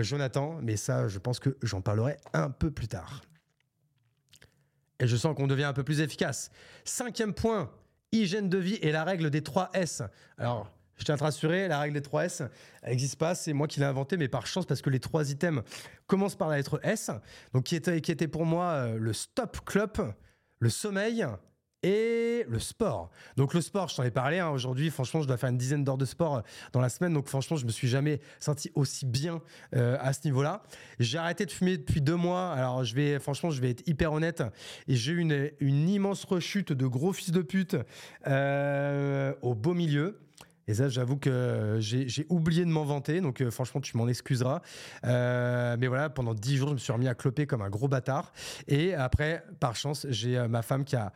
Jonathan, mais ça, je pense que j'en parlerai un peu plus tard. Et je sens qu'on devient un peu plus efficace. Cinquième point, hygiène de vie et la règle des 3 S. Alors, je tiens à te rassurer, la règle des 3 S n'existe pas, c'est moi qui l'ai inventé, mais par chance, parce que les trois items commencent par la lettre S, donc qui était, qui était pour moi euh, le stop club, le sommeil et le sport. Donc le sport, je t'en ai parlé hein, aujourd'hui. Franchement, je dois faire une dizaine d'heures de sport euh, dans la semaine. Donc franchement, je me suis jamais senti aussi bien euh, à ce niveau-là. J'ai arrêté de fumer depuis deux mois. Alors je vais, franchement, je vais être hyper honnête. Et j'ai eu une, immense rechute de gros fils de pute euh, au beau milieu. Et ça, j'avoue que j'ai oublié de m'en vanter, donc euh, franchement, tu m'en excuseras. Euh, mais voilà, pendant dix jours, je me suis remis à cloper comme un gros bâtard. Et après, par chance, j'ai euh, ma femme qui a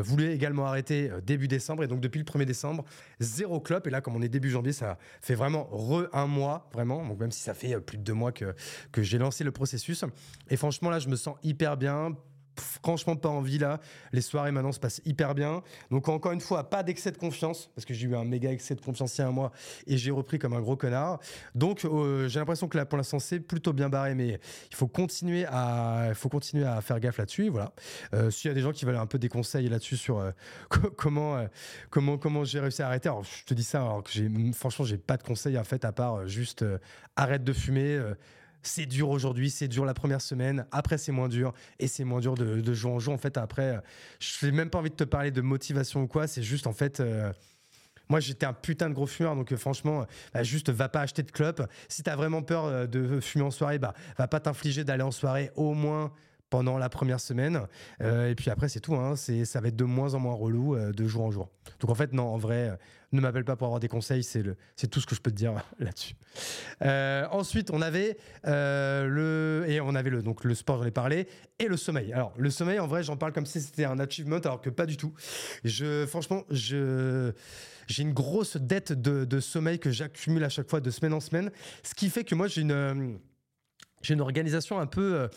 voulu également arrêter début décembre. Et donc, depuis le 1er décembre, zéro clope. Et là, comme on est début janvier, ça fait vraiment re un mois, vraiment. Donc, même si ça fait plus de deux mois que, que j'ai lancé le processus. Et franchement, là, je me sens hyper bien franchement pas envie là. Les soirées maintenant se passent hyper bien. Donc encore une fois, pas d'excès de confiance parce que j'ai eu un méga excès de confiance il y a un mois et j'ai repris comme un gros connard. Donc euh, j'ai l'impression que là pour l'instant c'est plutôt bien barré, mais il faut continuer à, faut continuer à faire gaffe là-dessus. Voilà. Euh, S'il y a des gens qui veulent un peu des conseils là-dessus sur euh, *laughs* comment, euh, comment, comment j'ai réussi à arrêter. Alors je te dis ça alors que j'ai, franchement j'ai pas de conseils en fait à part juste arrête de fumer c'est dur aujourd'hui, c'est dur la première semaine, après c'est moins dur, et c'est moins dur de, jour en jour. En fait, après, je n'ai même pas envie de te parler de motivation ou quoi, c'est juste en fait. Euh, moi, j'étais un putain de gros fumeur, donc euh, franchement, bah, juste va pas acheter de clope. Si tu as vraiment peur euh, de fumer en soirée, bah, va pas t'infliger d'aller en soirée au moins pendant la première semaine. et puis après, c'est tout. Hein, c'est, ça va être de moins en moins relou de jour en jour. Donc en fait, non, en vrai, ne m'appelle pas pour avoir des conseils, c'est, le, c'est tout ce que je peux te dire *laughs* là-dessus. Euh, ensuite, on avait euh, le et on avait le donc le sport, j'en ai parlé, et le sommeil. Alors le sommeil, en vrai, j'en parle comme si c'était un achievement, alors que pas du tout. Je, franchement, je j'ai une grosse dette de, de sommeil que j'accumule à chaque fois de semaine en semaine, ce qui fait que moi j'ai une j'ai une organisation un peu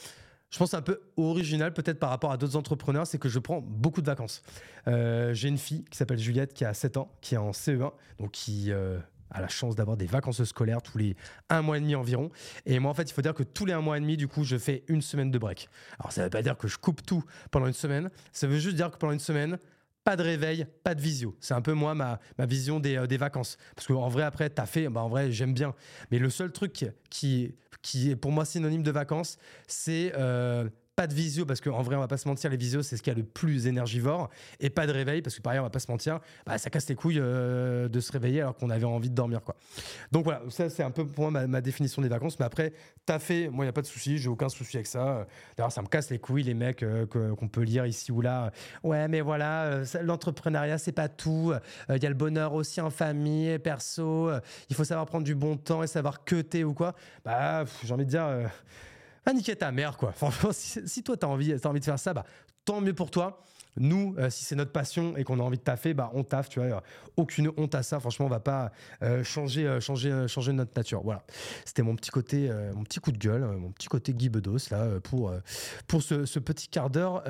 je pense un peu original peut-être par rapport à d'autres entrepreneurs, c'est que je prends beaucoup de vacances. Euh, j'ai une fille qui s'appelle Juliette qui a 7 ans, qui est en CE1, donc qui euh, a la chance d'avoir des vacances scolaires tous les un mois et demi environ. Et moi, en fait, il faut dire que tous les un mois et demi, du coup, je fais une semaine de break. Alors, ça ne veut pas dire que je coupe tout pendant une semaine. Ça veut juste dire que pendant une semaine, pas de réveil, pas de visio. C'est un peu moi ma, ma vision des, euh, des vacances. Parce qu'en vrai, après, t'as fait, bah, en vrai, j'aime bien. Mais le seul truc qui, qui est pour moi synonyme de vacances, c'est euh, pas de visio parce qu'en vrai on va pas se mentir les visios c'est ce qui a le plus énergivore. Et pas de réveil parce que par ailleurs on va pas se mentir bah, ça casse les couilles euh, de se réveiller alors qu'on avait envie de dormir quoi. Donc voilà ça c'est un peu pour moi ma, définition des vacances. Mais après t'as fait moi il y a pas de souci j'ai aucun souci avec ça. D'ailleurs ça me casse les couilles les mecs euh, qu'on peut lire ici ou là. Ouais mais voilà euh, l'entrepreneuriat c'est pas tout. Il y a le bonheur aussi en famille perso. Il faut savoir prendre du bon temps et savoir que ou quoi. Bah j'ai envie de dire va niquer ta mère, quoi. *laughs* Franchement, si, toi, tu as envie, as envie de faire ça, bah, tant mieux pour toi. Nous, euh, si c'est notre passion et qu'on a envie de taffer, bah, on taffe, tu vois. Aucune honte à ça. Franchement, on va pas euh, changer, euh, changer, changer notre nature. Voilà. C'était mon petit côté, mon petit coup de gueule, mon petit côté Guy Bedos, là, pour, pour ce, petit quart d'heure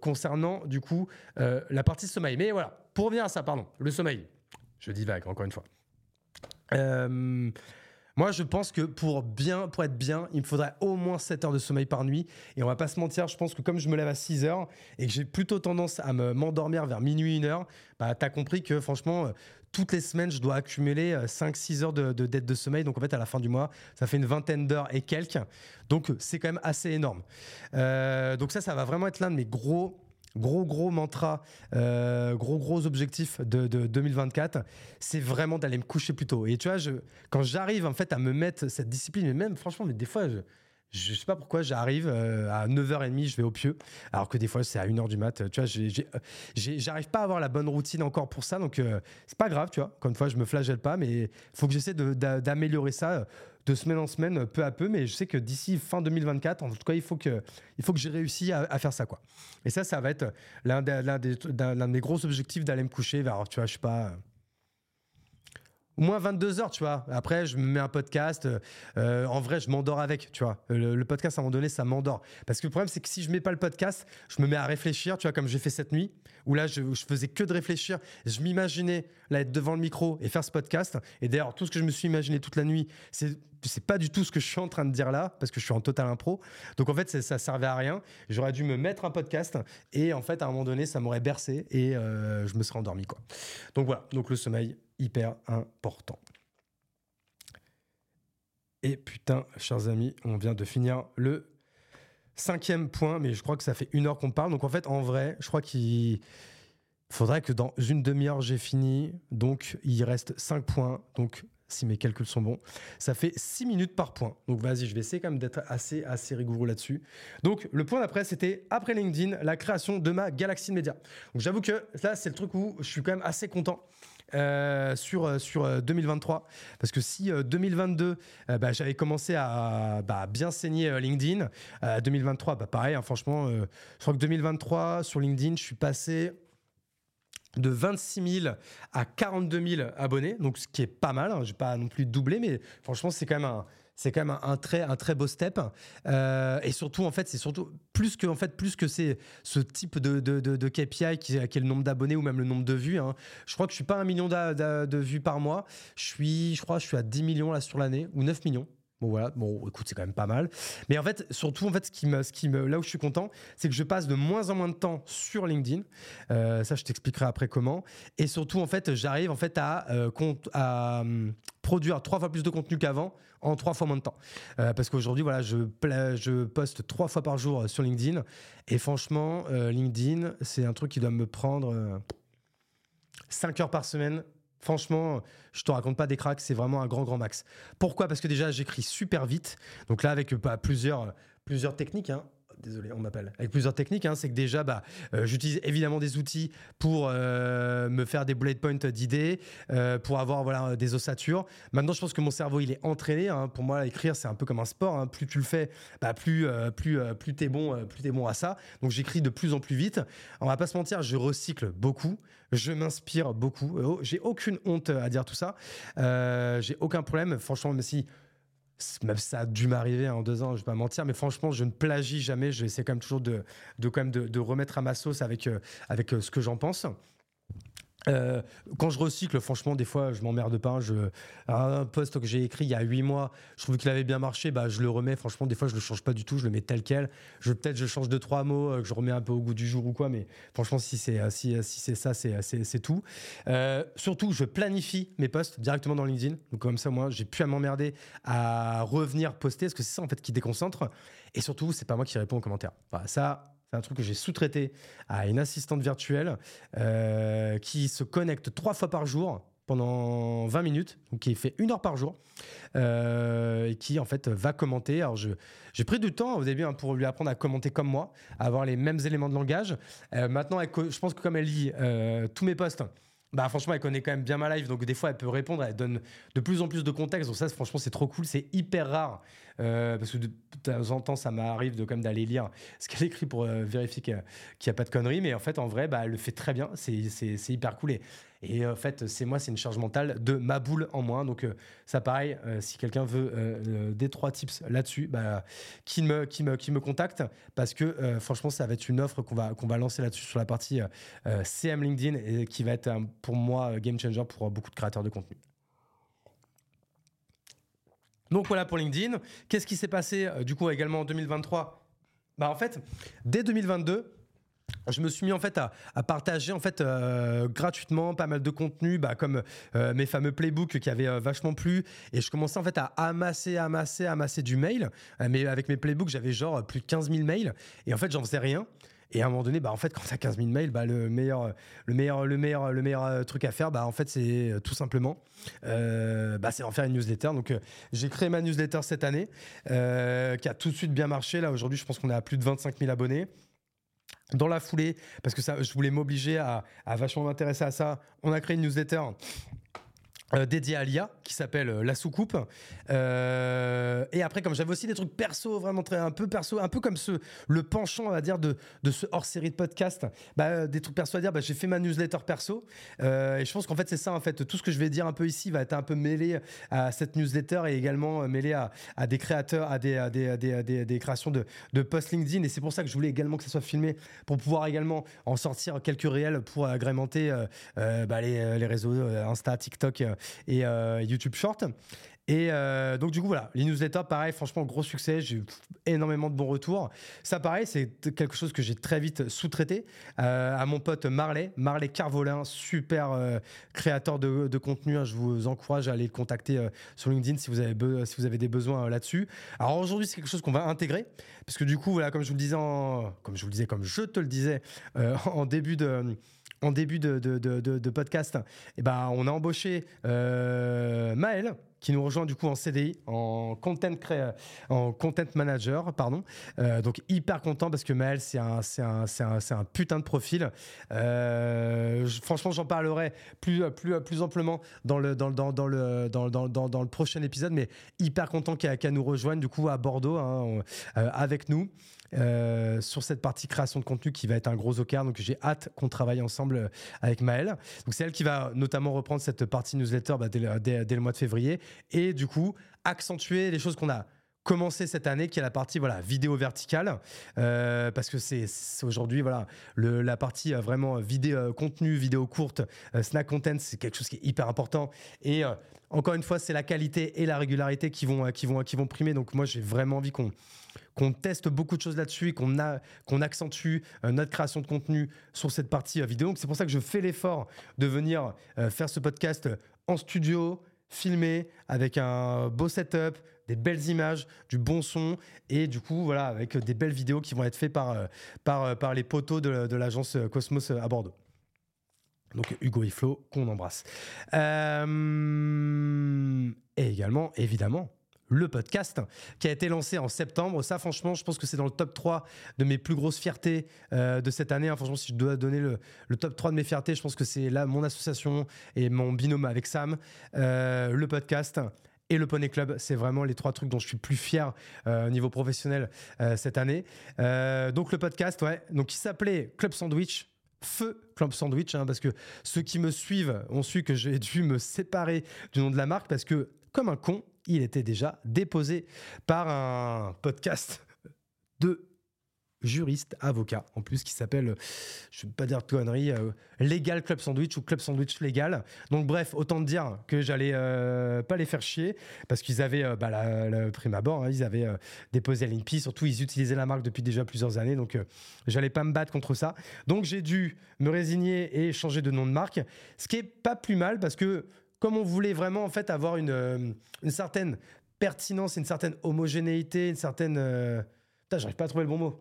concernant, du coup, la partie sommeil. Mais voilà, pour revenir à ça, pardon, le sommeil. Je divague, encore une fois. Euh, moi, je pense que pour bien, pour être bien, il me faudrait au moins 7 heures de sommeil par nuit. Et on va pas se mentir, je pense que comme je me lève à 6 heures et que j'ai plutôt tendance à m'endormir vers minuit, 1 heure, bah, tu as compris que franchement, euh, toutes les semaines, je dois accumuler 5-6 euh, heures de, dette de sommeil. Donc en fait, à la fin du mois, ça fait une vingtaine d'heures et quelques. Donc c'est quand même assez énorme. Euh, donc ça, ça va vraiment être l'un de mes gros gros gros mantra, euh, gros gros objectif de, 2024, c'est vraiment d'aller me coucher plus tôt. Et tu vois, je, quand j'arrive en fait à me mettre cette discipline, mais même franchement, mais des fois, je, je sais pas pourquoi j'arrive euh, à 9h30, je vais au pieu, alors que des fois c'est à 1h du mat. Tu vois, j'arrive pas à avoir la bonne routine encore pour ça, donc euh, c'est pas grave, tu vois. Encore une fois, je me flagelle pas, mais faut que j'essaie d'améliorer ça de semaine en semaine, peu à peu. Mais je sais que d'ici fin 2024, en tout cas, il faut que, il faut que j'ai réussi à, faire ça, quoi. Et ça, ça va être l'un des, de mes gros objectifs d'aller me coucher vers, tu vois, je sais pas au moins 22 heures, tu vois. Après, je me mets un podcast. Euh, en vrai, je m'endors avec, tu vois. Le, podcast, à un moment donné, ça m'endort. Parce que le problème, c'est que si je mets pas le podcast, je me mets à réfléchir, tu vois, comme j'ai fait cette nuit, où là, je, je faisais que de réfléchir. Je m'imaginais là être devant le micro et faire ce podcast. Et d'ailleurs, tout ce que je me suis imaginé toute la nuit, c'est c'est pas du tout ce que je suis en train de dire là parce que je suis en total impro. Donc en fait, ça servait à rien. J'aurais dû me mettre un podcast et en fait, à un moment donné, ça m'aurait bercé et euh, je me serais endormi quoi. Donc voilà. Donc le sommeil, hyper important. Et putain, chers amis, on vient de finir le cinquième point, mais je crois que ça fait une heure qu'on parle. Donc en fait, en vrai, je crois qu'il faudrait que dans une demi-heure, j'ai fini. Donc il reste cinq points. Donc si mes calculs sont bons, ça fait six minutes par point. Donc vas-y, je vais essayer quand même d'être assez, assez rigoureux là-dessus. Donc le point d'après, c'était après LinkedIn, la création de ma galaxie de médias. Donc j'avoue que là, c'est le truc où je suis quand même assez content. Euh, sur, euh, sur 2023. Euh, Parce que si 2022, bah, j'avais commencé à bah, bien saigner LinkedIn, 2023, bah, pareil, hein, franchement, je crois que 2023, sur LinkedIn, je suis passé de 26 000 à 42 000 abonnés, donc ce qui est pas mal. Hein, je vais pas non plus doubler, mais franchement, c'est quand même un, c'est quand même un, très, un très beau step. Euh, et surtout, en fait, c'est surtout plus que, en fait, plus que c'est ce type de, de, de, KPI qui, est le nombre d'abonnés ou même le nombre de vues. Hein. Je crois que je suis pas un million de vues par mois. Je suis, je crois, je suis à 10 millions là sur l'année ou 9 millions. Bon voilà, bon écoute, c'est quand même pas mal. Mais en fait, surtout en fait, ce qui me, ce qui me, là où je suis content, c'est que je passe de moins en moins de temps sur LinkedIn. Euh, ça, je t'expliquerai après comment. Et surtout, en fait, j'arrive en fait à, euh, à hum, produire trois fois plus de contenu qu'avant en trois fois moins de temps. Euh, parce qu'aujourd'hui, voilà, je, poste trois fois par jour sur LinkedIn. Et franchement, LinkedIn, c'est un truc qui doit me prendre cinq heures par semaine Franchement, je te raconte pas des cracks, c'est vraiment un grand, grand max. Pourquoi? Parce que déjà, j'écris super vite. Donc là, avec bah, plusieurs, plusieurs techniques. Hein désolé, on m'appelle. Avec plusieurs techniques, hein, c'est que déjà, bah, euh, j'utilise évidemment des outils pour euh, me faire des bullet points d'idées, euh, pour avoir voilà des ossatures. Maintenant, je pense que mon cerveau il est entraîné. Hein. Pour moi, écrire c'est un peu comme un sport. Hein. Plus tu le fais, bah, plus plus plus t'es bon, plus t'es bon à ça. Donc j'écris de plus en plus vite. On va pas se mentir, je recycle beaucoup. Je m'inspire beaucoup. Oh, j'ai aucune honte à dire tout ça. j'ai aucun problème. Franchement, même si ça a dû m'arriver en deux ans, je vais pas mentir, mais franchement, je ne plagie jamais. Je essaie quand même toujours de, de, quand même de, remettre à ma sauce avec, avec ce que j'en pense. Euh, quand je recycle, franchement, des fois, je m'emmerde pas. Un post que j'ai écrit il y a huit mois, je trouve qu'il avait bien marché, bah, je le remets. Franchement, des fois, je le change pas du tout, je le mets tel quel. Peut-être, je change deux, trois mots, euh, que je remets un peu au goût du jour ou quoi, mais franchement, si c'est, euh, si, si ça, c'est, tout. surtout, je planifie mes posts directement dans LinkedIn. Donc, comme ça, moi, j'ai plus à m'emmerder à revenir poster, parce que c'est ça, en fait, qui déconcentre. Et surtout, c'est pas moi qui réponds aux commentaires. ça, c'est un truc que j'ai sous-traité à une assistante virtuelle euh, qui se connecte trois fois par jour pendant 20 minutes, donc qui fait une heure par jour, euh, et qui en fait va commenter. Alors j'ai pris du temps au début hein, pour lui apprendre à commenter comme moi, à avoir les mêmes éléments de langage. Euh, maintenant, je pense que comme elle lit tous mes posts, bah franchement, elle connaît quand même bien ma live, donc des fois elle peut répondre, elle donne de plus en plus de contexte. Donc ça, franchement, c'est trop cool, c'est hyper rare euh, parce que de, temps en temps, ça m'arrive de comme d'aller lire ce qu'elle écrit pour euh, vérifier qu'il n'y a, pas de conneries. Mais en fait, en vrai, bah, elle le fait très bien. C'est hyper cool. Et en fait, c'est moi, c'est une charge mentale de ma boule en moins. Donc, euh, ça, pareil, si quelqu'un veut des trois tips là-dessus, bah, qui, me, contacte. Parce que franchement, ça va être une offre qu'on va, lancer là-dessus sur la partie CM LinkedIn et qui va être pour moi game changer pour beaucoup de créateurs de contenu. Donc voilà pour LinkedIn. Qu'est-ce qui s'est passé euh, du coup également en 2023 Bah en fait, dès 2022, je me suis mis en fait à, partager en fait euh, gratuitement pas mal de contenu, bah, comme euh, mes fameux playbooks qui avaient vachement plu, et je commençais en fait à amasser, amasser, amasser du mail. mais avec mes playbooks, j'avais genre plus de 15 000 mails, et en fait j'en faisais rien. Et à un moment donné, bah, en fait, quand tu as 15 000 mails, bah, le, meilleur, le, meilleur, le, meilleur, le meilleur euh, truc à faire, bah, en fait, c'est euh, tout simplement euh, bah, c'est en faire une newsletter. Donc, j'ai créé ma newsletter cette année, qui a tout de suite bien marché. Là, aujourd'hui, je pense qu'on à plus de 25 000 abonnés. Dans la foulée, parce que ça, je voulais m'obliger à, à vachement m'intéresser à ça, on a créé une newsletter euh, dédié à l'IA qui s'appelle euh, La Soucoupe. Euh, et après, comme j'avais aussi des trucs perso, vraiment très un peu perso, un peu comme ce, le penchant, on va dire, de, de ce hors série de podcast, bah, des trucs perso à dire, bah, j'ai fait ma newsletter perso. et je pense qu'en fait, c'est ça, en fait, tout ce que je vais dire un peu ici va être un peu mêlé à cette newsletter et également mêlé à, à des créateurs, à des, à des, à des, des, créations de, de posts LinkedIn. Et c'est pour ça que je voulais également que ça soit filmé pour pouvoir également en sortir quelques réels pour agrémenter bah, les, les, réseaux Insta, TikTok et euh, YouTube Short. Et euh, donc du coup voilà, les newsletters, pareil, franchement gros succès, j'ai eu énormément de bons retours. Ça pareil, c'est quelque chose que j'ai très vite sous-traité euh, à mon pote Marley, Marley Carvolin, super créateur de, contenu. Hein. je vous encourage à aller le contacter sur LinkedIn si vous avez, si vous avez des besoins là-dessus. Alors aujourd'hui c'est quelque chose qu'on va intégrer, parce que du coup voilà, comme je vous disais, comme je vous le disais, comme je te le disais *laughs* en début de en début de, podcast, eh ben, on a embauché euh, Maël, qui nous rejoint du coup en CDI, en content, en content manager. Pardon. Euh, donc hyper content parce que Maël, c'est un, un, un, un, putain de profil. Euh, franchement, j'en parlerai plus, plus, plus amplement dans le, dans, dans, dans le, dans, dans, dans, le prochain épisode, mais hyper content qu'elle nous rejoigne du coup à Bordeaux hein, avec nous. Euh, sur cette partie création de contenu qui va être un gros OKR. Donc j'ai hâte qu'on travaille ensemble euh, avec Maëlle. Donc c'est elle qui va notamment reprendre cette partie newsletter bah, dès, le mois de février et du coup accentuer les choses qu'on a commencé cette année qui est la partie voilà vidéo verticale euh, parce que c'est aujourd'hui voilà la partie vraiment vidéo contenu vidéo courte snack content c'est quelque chose qui est hyper important et encore une fois c'est la qualité et la régularité qui vont qui vont qui vont primer donc moi j'ai vraiment envie qu'on qu'on teste beaucoup de choses là-dessus et qu'on accentue euh, notre création de contenu sur cette partie euh, vidéo. Donc c'est pour ça que je fais l'effort de venir euh, faire ce podcast en studio, filmé avec un beau setup, des belles images, du bon son et du coup voilà avec des belles vidéos qui vont être faites par, par, les poteaux de l'agence Cosmos à Bordeaux. Donc Hugo et Flo qu'on embrasse. et également évidemment le podcast qui a été lancé en septembre. Ça, franchement, je pense que c'est dans le top 3 de mes plus grosses fiertés euh, de cette année. Hein. Franchement, si je dois donner le, top 3 de mes fiertés, je pense que c'est là mon association et mon binôme avec Sam, euh, le podcast et le Poney Club. C'est vraiment les trois trucs dont je suis plus fier euh, au niveau professionnel cette année. donc le podcast, ouais, donc qui s'appelait Club Sandwich. Feu Club Sandwich, hein, parce que ceux qui me suivent ont su que j'ai dû me séparer du nom de la marque parce que comme un con, il était déjà déposé par un podcast de juriste, avocat, en plus, qui s'appelle, je ne vais pas dire de conneries, euh, Legal Club Sandwich ou Club Sandwich Légal. Donc bref, autant dire que j'allais euh, pas les faire chier, parce qu'ils avaient, euh, bah, la, prime abord, hein, ils avaient déposé l'INPI, surtout ils utilisaient la marque depuis déjà plusieurs années, donc j'allais pas me battre contre ça. Donc j'ai dû me résigner et changer de nom de marque, ce qui est pas plus mal, parce que comme on voulait vraiment en fait avoir une, une certaine pertinence, une certaine homogénéité, une certaine... Putain, j'arrive pas à trouver le bon mot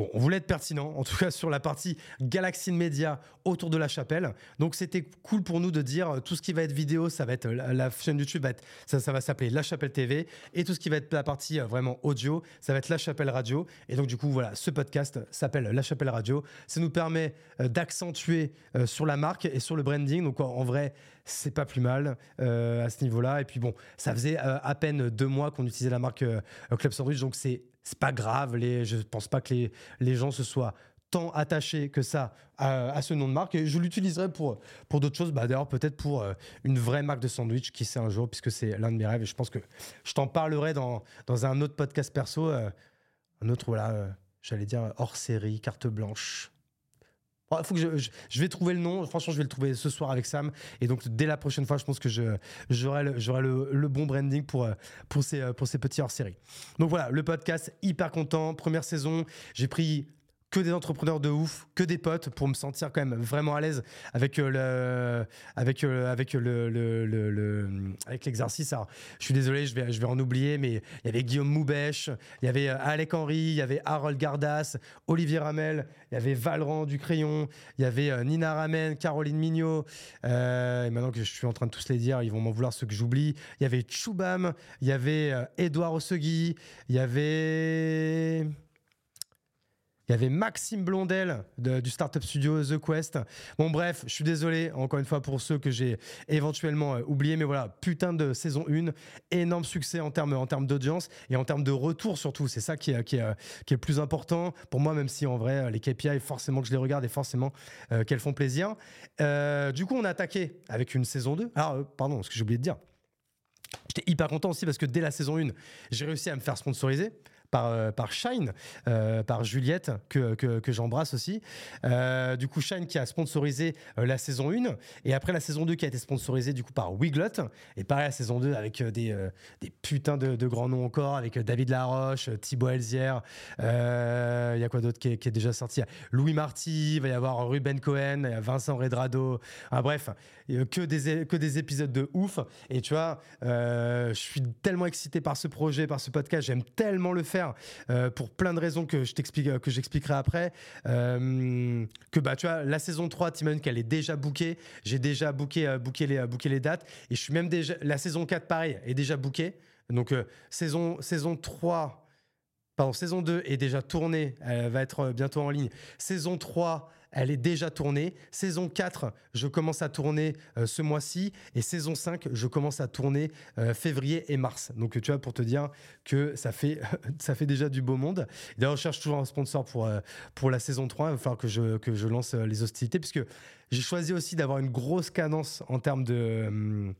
Bon, on voulait être pertinent, en tout cas sur la partie Galaxy Media autour de la chapelle. Donc c'était cool pour nous de dire euh, tout ce qui va être vidéo, ça va être la, chaîne YouTube, ça, va s'appeler La Chapelle TV. Et tout ce qui va être la partie euh, vraiment audio, ça va être La Chapelle Radio. Et donc du coup, voilà, ce podcast s'appelle La Chapelle Radio. Ça nous permet euh, d'accentuer sur la marque et sur le branding. Donc en vrai, c'est pas plus mal à ce niveau-là. Et puis bon, ça faisait à peine deux mois qu'on utilisait la marque Club Sandwich, donc c'est c'est pas grave. Les, je pense pas que les, gens se soient tant attachés que ça à, ce nom de marque. Je l'utiliserai pour, d'autres choses. Bah, D'ailleurs, peut-être pour euh, une vraie marque de sandwich, qui sait un jour, puisque c'est l'un de mes rêves. Je pense que je t'en parlerai dans, dans un autre podcast perso. Euh, un autre, voilà, euh, j'allais dire hors série, carte blanche. Il faut que je, vais trouver le nom. Franchement, je vais le trouver ce soir avec Sam. Et donc, dès la prochaine fois, je pense que j'aurai le, bon branding pour, pour, ces, pour ces petits hors-série. Donc voilà, le podcast, hyper content. Première saison, j'ai pris que des entrepreneurs de ouf, que des potes pour me sentir quand même vraiment à l'aise avec euh, le avec euh, avec le, avec l'exercice. Je suis désolé, je vais je vais en oublier, mais il y avait Guillaume Moubèche, il y avait euh, Alec Henry, il y avait Harold Gardas, Olivier Ramel, il y avait Valran du Crayon, il y avait Nina Ramen, Caroline Mignot. et maintenant que je suis en train de tous les dire, ils vont m'en vouloir ceux que j'oublie. Il y avait Choubam, il y avait Edouard Ossegui, il y avait il y avait Maxime Blondel du startup studio The Quest. Bon, bref, je suis désolé encore une fois pour ceux que j'ai éventuellement euh, oubliés, mais voilà, putain de saison 1, énorme succès en termes en termes d'audience et en termes de retour surtout. C'est ça qui est, qui, est, qui est le plus important pour moi, même si en vrai, les KPI, forcément que je les regarde et forcément euh, qu'elles font plaisir. Euh, du coup, on a attaqué avec une saison 2. Alors, pardon, ce que j'ai oublié de dire. J'étais hyper content aussi parce que dès la saison 1, j'ai réussi à me faire sponsoriser par, euh, par Shine, euh, par Juliette, que, que, j'embrasse aussi. Euh, du coup, Shine qui a sponsorisé la saison 1, et après la saison 2 qui a été sponsorisée du coup par Wiglot, et pareil la saison 2 avec des, des putains de, grands noms encore, avec David Laroche, Thibaut Elzière, il y a quoi d'autre qui, est déjà sorti? Louis Marty, il va y avoir Ruben Cohen, Vincent Redrado, ah, bref, que des, que des épisodes de ouf, et tu vois, je suis tellement excité par ce projet, par ce podcast, j'aime tellement le faire euh, pour plein de raisons que je t'explique, euh, que j'expliquerai après. Euh, que bah tu vois, la saison 3, Timon, qu'elle est déjà bookée. J'ai déjà booké, booké les, booké les dates et je suis même déjà la saison 4 pareil est déjà bookée. Donc saison saison 3 Pardon, saison 2 est déjà tournée, elle va être bientôt en ligne. Saison 3 elle est déjà tournée. Saison 4, je commence à tourner euh, ce mois-ci. Et saison 5, je commence à tourner euh, février et mars. Donc, tu vois, pour te dire que ça fait, *laughs* déjà du beau monde. D'ailleurs, je cherche toujours un sponsor pour, euh, la saison 3. Il va falloir que je, lance les hostilités, puisque j'ai choisi aussi d'avoir une grosse cadence en termes de...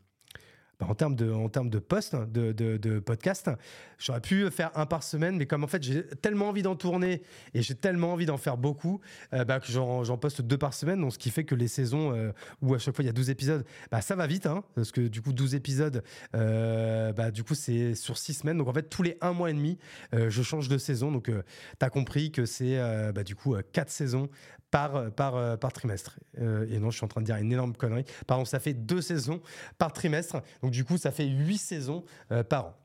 bah, en termes de, en termes de de, de, de podcast, j'aurais pu faire un par semaine, mais comme en fait j'ai tellement envie d'en tourner et j'ai tellement envie d'en faire beaucoup, euh, bah, que j'en poste deux par semaine, donc ce qui fait que les saisons euh, où à chaque fois il y a 12 épisodes, bah, ça va vite, hein, parce que du coup 12 épisodes, euh, bah, du coup c'est sur six semaines, donc en fait tous les un mois et demi, je change de saison, donc tu as compris que c'est bah, du coup quatre saisons par, par, par trimestre. et non, je suis en train de dire une énorme connerie. Pardon, ça fait deux saisons par trimestre. Donc du coup, ça fait huit saisons par an.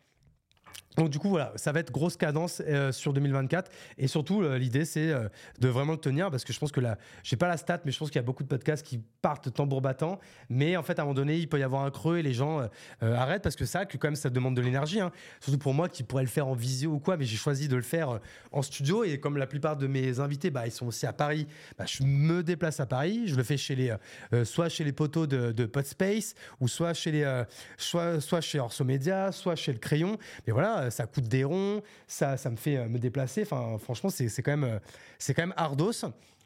Donc du coup voilà, ça va être grosse cadence euh, sur 2024 et surtout euh, l'idée c'est euh, de vraiment le tenir parce que je pense que là, j'ai pas la stat mais je pense qu'il y a beaucoup de podcasts qui partent tambour battant. Mais en fait à un moment donné il peut y avoir un creux et les gens arrêtent parce que ça que quand même ça demande de l'énergie hein. surtout pour moi qui pourrais le faire en visio ou quoi mais j'ai choisi de le faire en studio. Et comme la plupart de mes invités bah ils sont aussi à Paris, bah, je me déplace à Paris, je le fais chez les soit chez les poteaux de, de Podspace ou soit chez les soit soit chez Orso Media, soit chez le Crayon. Mais voilà ça coûte des ronds, ça, ça me fait euh, me déplacer. Enfin, franchement, c'est quand même, euh, c'est quand même ardos.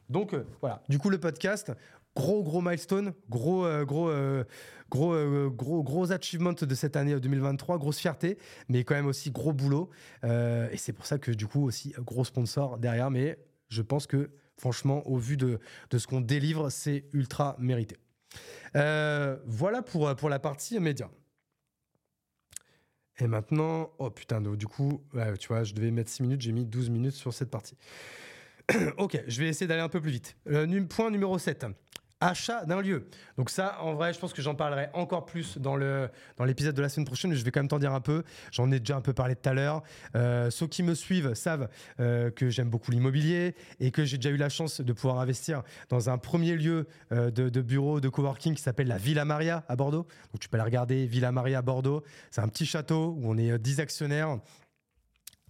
Donc euh, voilà, du coup le podcast, gros gros milestone, gros gros gros gros gros achievement de cette année 2023, grosse fierté, mais quand même aussi gros boulot. et c'est pour ça que du coup aussi gros sponsor derrière. Mais je pense que franchement, au vu de, de ce qu'on délivre, c'est ultra mérité. voilà pour, pour la partie média. Et maintenant, oh putain, du coup, tu vois, je devais mettre 6 minutes, j'ai mis 12 minutes sur cette partie. *clears throat* ok, je vais essayer d'aller un peu plus vite. Euh, point numéro 7 achat d'un lieu. Donc ça, en vrai, je pense que j'en parlerai encore plus dans le dans l'épisode de la semaine prochaine. Mais je vais quand même t'en dire un peu. J'en ai déjà un peu parlé tout à l'heure. Euh, ceux qui me suivent savent euh, que j'aime beaucoup l'immobilier et que j'ai déjà eu la chance de pouvoir investir dans un premier lieu euh, de, de, bureau de coworking qui s'appelle la Villa Maria à Bordeaux. Donc tu peux la regarder, Villa Maria à Bordeaux. C'est un petit château où on est 10 actionnaires.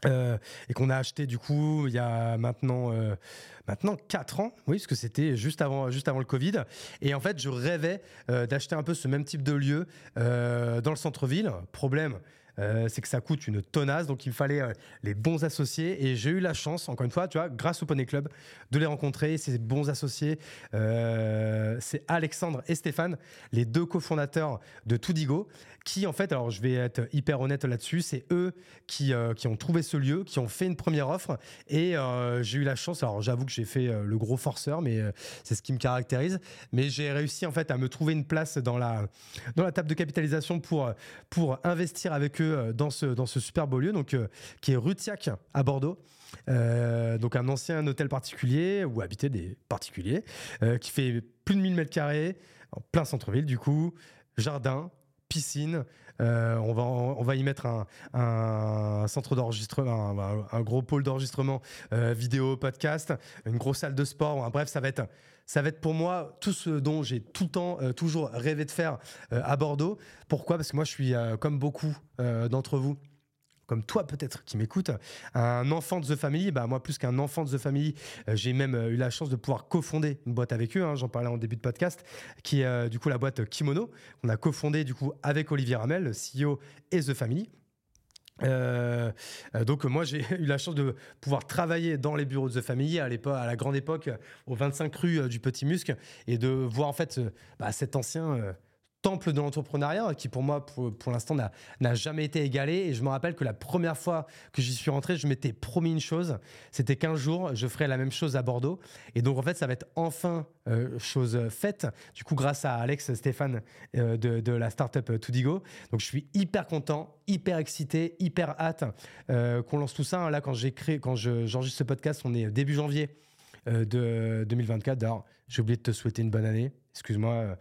Et qu'on a acheté du coup il y a maintenant maintenant 4 ans, oui, parce que c'était juste avant, juste avant le Covid. Et en fait, je rêvais euh, d'acheter un peu ce même type de lieu euh, dans le centre-ville. Problème, euh, c'est que ça coûte une tonnasse, donc il me fallait euh, les bons associés. Et j'ai eu la chance, encore une fois, tu vois, grâce au Poney Club, de les rencontrer. Ces bons associés, euh, c'est Alexandre et Stéphane, les deux cofondateurs de Toudigo, qui en fait, alors je vais être hyper honnête là-dessus, c'est eux qui, qui ont trouvé ce lieu, qui ont fait une première offre. Et j'ai eu la chance, alors j'avoue que j'ai fait le gros forceur, mais c'est ce qui me caractérise. Mais j'ai réussi en fait à me trouver une place dans la, dans la table de capitalisation pour, pour investir avec eux euh, dans ce, dans ce super beau lieu, donc, euh, qui est Rutiac à Bordeaux. Euh, donc un ancien hôtel particulier où habitaient des particuliers, qui fait plus de 1000 mètres carrés, en plein centre-ville du coup, jardin, piscine. on, va, on va y mettre un, centre d'enregistrement, un, un, gros pôle d'enregistrement vidéo, podcast, une grosse salle de sport. bref, ça va être pour moi tout ce dont j'ai tout le temps euh, toujours rêvé de faire euh, à Bordeaux. Pourquoi? Parce que moi, je suis euh, comme beaucoup d'entre vous comme toi peut-être qui m'écoute, un enfant de The Family, bah moi plus qu'un enfant de The Family, j'ai même eu la chance de pouvoir cofonder une boîte avec eux, hein, j'en parlais en début de podcast, qui est du coup la boîte Kimono, qu'on a cofondé du coup avec Olivier Ramel, CEO et The Family. Euh, euh, donc moi j'ai *laughs* eu la chance de pouvoir travailler dans les bureaux de The Family à l'époque, à la grande époque, au 25 rue euh, du Petit Musc, et de voir en fait bah, cet ancien temple de l'entrepreneuriat qui pour moi pour, l'instant n'a jamais été égalé. Et je me rappelle que la première fois que j'y suis rentré je m'étais promis une chose. C'était qu'un jour je ferais la même chose à Bordeaux. Et donc en fait ça va être enfin euh, chose faite. Du coup grâce à Alex Stéphane euh, de, de, la startup Tudigo donc je suis hyper content hyper excité hyper hâte euh, qu'on lance tout ça. Là quand j'ai créé quand j'enregistre ce podcast on est début janvier de 2024 d'ailleurs j'ai oublié de te souhaiter une bonne année excuse-moi, euh,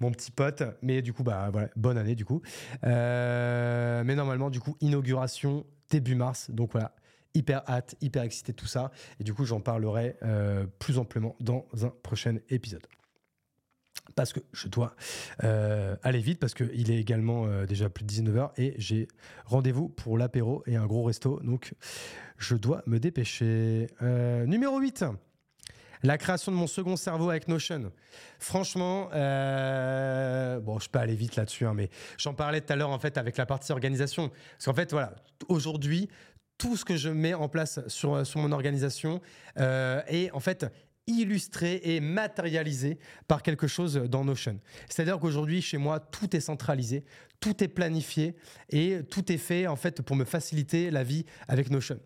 mon petit pote. Mais du coup, bah voilà, bonne année du coup. Euh, mais normalement, du coup, inauguration début mars. Donc voilà, hyper hâte, hyper excité tout ça. Et du coup, j'en parlerai euh, plus amplement dans un prochain épisode. Parce que je dois aller vite, parce qu'il est également déjà plus de 19h et j'ai rendez-vous pour l'apéro et un gros resto. Donc, je dois me dépêcher. numéro 8. La création de mon second cerveau avec Notion. Franchement, euh, bon, je peux aller vite là-dessus, hein, mais j'en parlais tout à l'heure en fait avec la partie organisation. Parce qu'en fait, voilà, aujourd'hui, tout ce que je mets en place sur, sur mon organisation euh, est en fait illustré et matérialisé par quelque chose dans Notion. C'est-à-dire qu'aujourd'hui, chez moi, tout est centralisé, tout est planifié et tout est fait en fait pour me faciliter la vie avec Notion.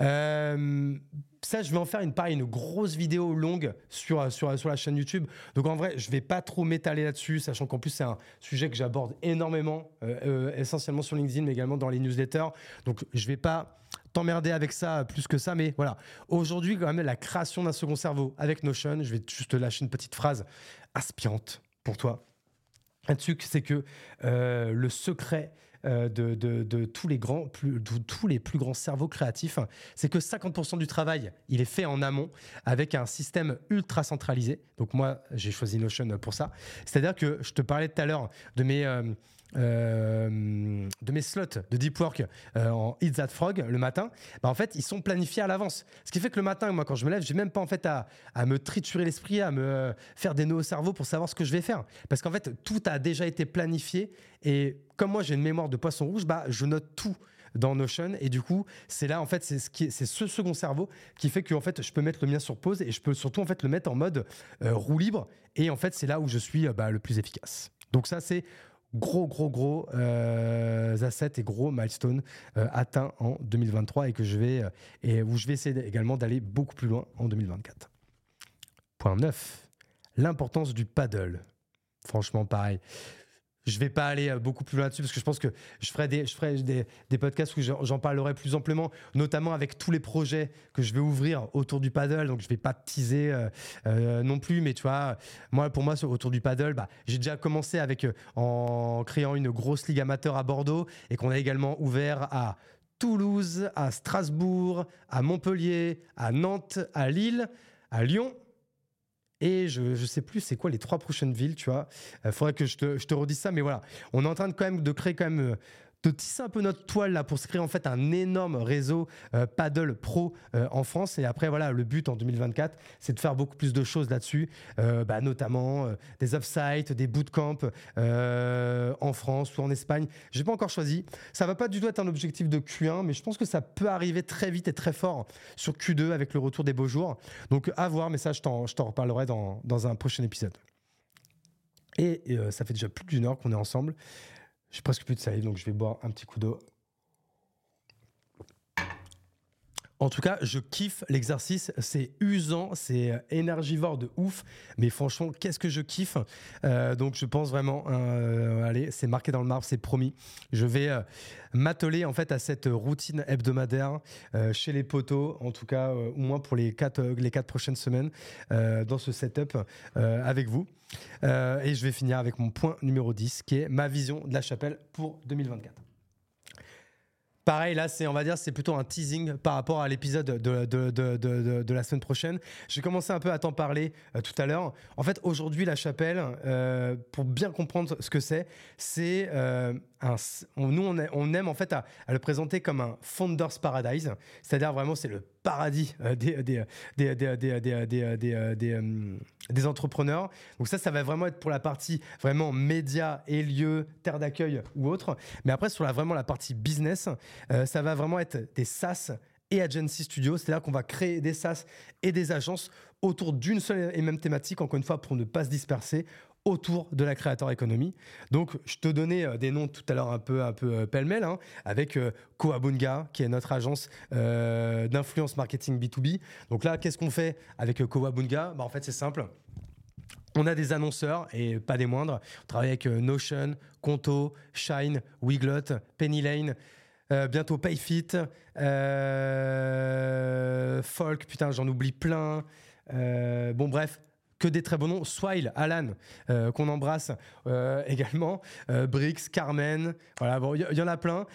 Euh, ça, je vais en faire une pareil, une grosse vidéo longue sur, sur, sur la chaîne YouTube. Donc en vrai, je vais pas trop m'étaler là-dessus, sachant qu'en plus c'est un sujet que j'aborde énormément, euh, euh, essentiellement sur LinkedIn, mais également dans les newsletters. Donc je vais pas t'emmerder avec ça plus que ça, mais voilà. Aujourd'hui, quand même, la création d'un second cerveau avec Notion, je vais juste te lâcher une petite phrase inspirante pour toi là-dessus, c'est que euh, le secret euh, de, tous les grands, plus, tous les plus grands cerveaux créatifs, c'est que 50% du travail, il est fait en amont avec un système ultra centralisé. Donc moi, j'ai choisi Notion pour ça. C'est-à-dire que je te parlais tout à l'heure de mes euh, euh, de mes slots de deep work euh, en Eat That Frog le matin, bah en fait, ils sont planifiés à l'avance. Ce qui fait que le matin, moi, quand je me lève, j'ai même pas en fait à, à me triturer l'esprit, à me faire des nœuds au cerveau pour savoir ce que je vais faire. Parce qu'en fait, tout a déjà été planifié. Et comme moi, j'ai une mémoire de poisson rouge, bah, je note tout dans Notion. Et du coup, c'est là, en fait, c'est ce, second cerveau qui fait que en fait, je peux mettre le mien sur pause et je peux surtout en fait, le mettre en mode euh, roue libre. Et en fait, c'est là où je suis bah, le plus efficace. Donc ça, c'est gros, gros, gros euh, assets et gros milestones euh, atteints en 2023 et que je vais et où je vais essayer également d'aller beaucoup plus loin en 2024. Point 9. L'importance du paddle. Franchement, pareil. Je vais pas aller euh, beaucoup plus loin là-dessus parce que je pense que je ferai des podcasts où j'en parlerai plus amplement, notamment avec tous les projets que je vais ouvrir autour du paddle. Donc je vais pas teaser euh, euh, non plus, mais tu vois, moi pour moi autour du paddle, bah, j'ai déjà commencé avec en créant une grosse ligue amateur à Bordeaux et qu'on a également ouvert à Toulouse, à Strasbourg, à Montpellier, à Nantes, à Lille, à Lyon et je ne sais plus c'est quoi les trois prochaines villes, tu vois. Il faudrait que je te, je redise ça, mais voilà. On est en train de quand même de créer quand même euh, de tisser un peu notre toile là pour se créer en fait un énorme réseau euh, paddle pro euh, en France. Et après, voilà, le but en 2024, c'est de faire beaucoup plus de choses là-dessus, euh, bah, notamment des off-site, des bootcamps en France ou en Espagne. J'ai pas encore choisi. Ça va pas du tout être un objectif de Q1, mais je pense que ça peut arriver très vite et très fort sur Q2 avec le retour des beaux jours. Donc à voir, mais ça, je t'en reparlerai dans, dans un prochain épisode. Et ça fait déjà plus d'une heure qu'on est ensemble. J'ai presque plus de salive, donc je vais boire un petit coup d'eau. En tout cas, je kiffe l'exercice. C'est usant, c'est euh, énergivore de ouf. Mais franchement, qu'est-ce que je kiffe? Euh, donc, je pense vraiment, euh, allez, c'est marqué dans le marbre, c'est promis. Je vais m'atteler en fait à cette routine hebdomadaire chez les poteaux, en tout cas, au moins pour les quatre, les quatre prochaines semaines, dans ce setup avec vous. et je vais finir avec mon point numéro 10, qui est ma vision de la chapelle pour 2024. Pareil, là, c'est, on va dire, c'est plutôt un teasing par rapport à l'épisode de, de, la semaine prochaine. J'ai commencé un peu à t'en parler euh, tout à l'heure. En fait, aujourd'hui, la chapelle, euh, pour bien comprendre ce que c'est, c'est euh, un, nous, on, aime en fait à, le présenter comme un founder's paradise, c'est-à-dire vraiment, c'est le paradis des, entrepreneurs. Donc ça, ça va vraiment être pour la partie vraiment médias et lieux, terre d'accueil ou autre. Mais après, sur la, vraiment la partie business, euh, ça va vraiment être des SaaS et Agency Studio. C'est-à-dire qu'on va créer des SaaS et des agences autour d'une seule et même thématique, encore une fois, pour ne pas se disperser autour de la créateur économie. Donc, je te donnais euh, des noms tout à l'heure un peu, un peu euh, pêle-mêle, hein, avec Koabunga, qui est notre agence d'influence marketing B2B. Donc là, qu'est-ce qu'on fait avec Koabunga bah, En fait, c'est simple. On a des annonceurs et pas des moindres. On travaille avec Notion, Conto, Shine, Wiglot, Penny Lane, euh, bientôt Payfit, euh, Folk, putain, j'en oublie plein. Euh, bon, bref, que des très bons noms. Swile, Alan, qu'on embrasse également. Brix, Carmen, voilà, bon, il y, en a plein.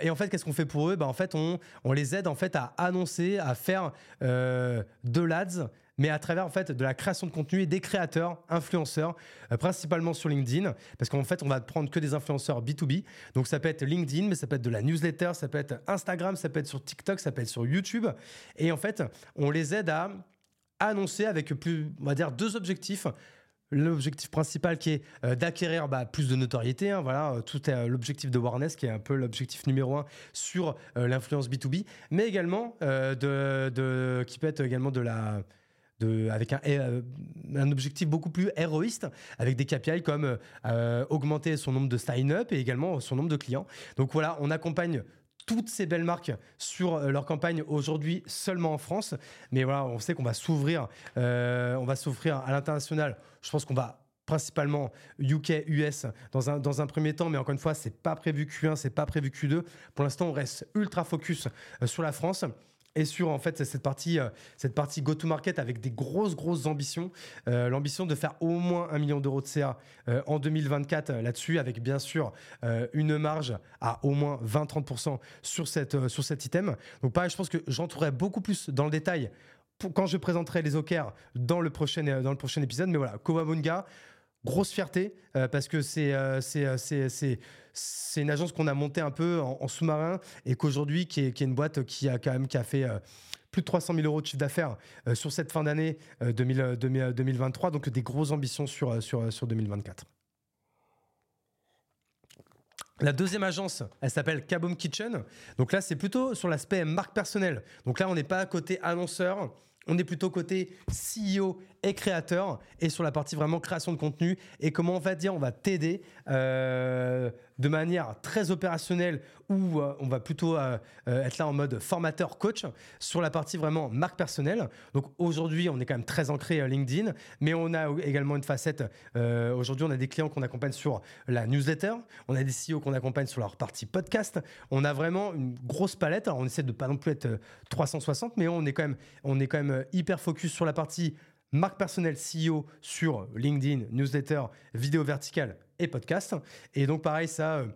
et en fait, qu'est-ce qu'on fait pour eux? Bah, En fait, on, on, les aide en fait à annoncer, à faire de l'ads mais à travers en fait de la création de contenu et des créateurs, influenceurs, euh, principalement sur LinkedIn, parce qu'en fait on va prendre que des influenceurs B2B. Donc ça peut être LinkedIn, mais ça peut être de la newsletter, ça peut être Instagram, ça peut être sur TikTok, ça peut être sur YouTube. Et en fait, on les aide à annoncer avec plus, on va dire, deux objectifs l'objectif principal qui est euh, d'acquérir bah, plus de notoriété. Hein, voilà, euh, tout est l'objectif de Warness qui est un peu l'objectif numéro un sur l'influence B2B, mais également de, de, qui peut être également de la avec euh, un, objectif beaucoup plus héroïste, avec des KPI comme euh, augmenter son nombre de sign-up et également son nombre de clients. Donc voilà, on accompagne toutes ces belles marques sur euh, leur campagne aujourd'hui seulement en France. Mais voilà, on sait qu'on va s'ouvrir, on va s'ouvrir à l'international. Je pense qu'on va principalement UK, US dans un, dans un premier temps, mais encore une fois, c'est pas prévu Q1, c'est pas prévu Q2. Pour l'instant, on reste ultra focus sur la France et sur en fait cette partie, euh, cette partie go-to-market avec des grosses, grosses ambitions. Euh, l'ambition de faire au moins un million d'euros de CA euh, en 2024 là-dessus, avec bien sûr une marge à au moins 20-30% sur, cette, sur cet item. Donc pareil, je pense que j'entourerai beaucoup plus dans le détail quand je présenterai les OKR dans le prochain, dans le prochain épisode. Mais voilà, Kowabunga, grosse fierté parce que c'est c'est c'est une agence qu'on a montée un peu en, sous-marin et qu'aujourd'hui, qui est, une boîte qui a qui a fait euh, plus de 300 000 euros de chiffre d'affaires euh, sur cette fin d'année 2023, euh, donc des grosses ambitions sur, sur, sur 2024. La deuxième agence, elle s'appelle Kaboom Kitchen. Donc là, c'est plutôt sur l'aspect marque personnelle. Donc là, on n'est pas côté annonceur. On est plutôt côté CEO créateur et sur la partie vraiment création de contenu et comment on va dire on va t'aider euh, de manière très opérationnelle ou euh, on va plutôt euh, être là en mode formateur coach sur la partie vraiment marque personnelle. Donc aujourd'hui on est quand même très ancré LinkedIn mais on a également une facette aujourd'hui on a des clients qu'on accompagne sur la newsletter, on a des CEO qu'on accompagne sur leur partie podcast, on a vraiment une grosse palette. On essaie de pas non plus être 360 mais on est quand même on est quand même hyper focus sur la partie marque personnelle CEO sur LinkedIn, newsletter, vidéo verticale et podcast. Et donc pareil, ça, euh,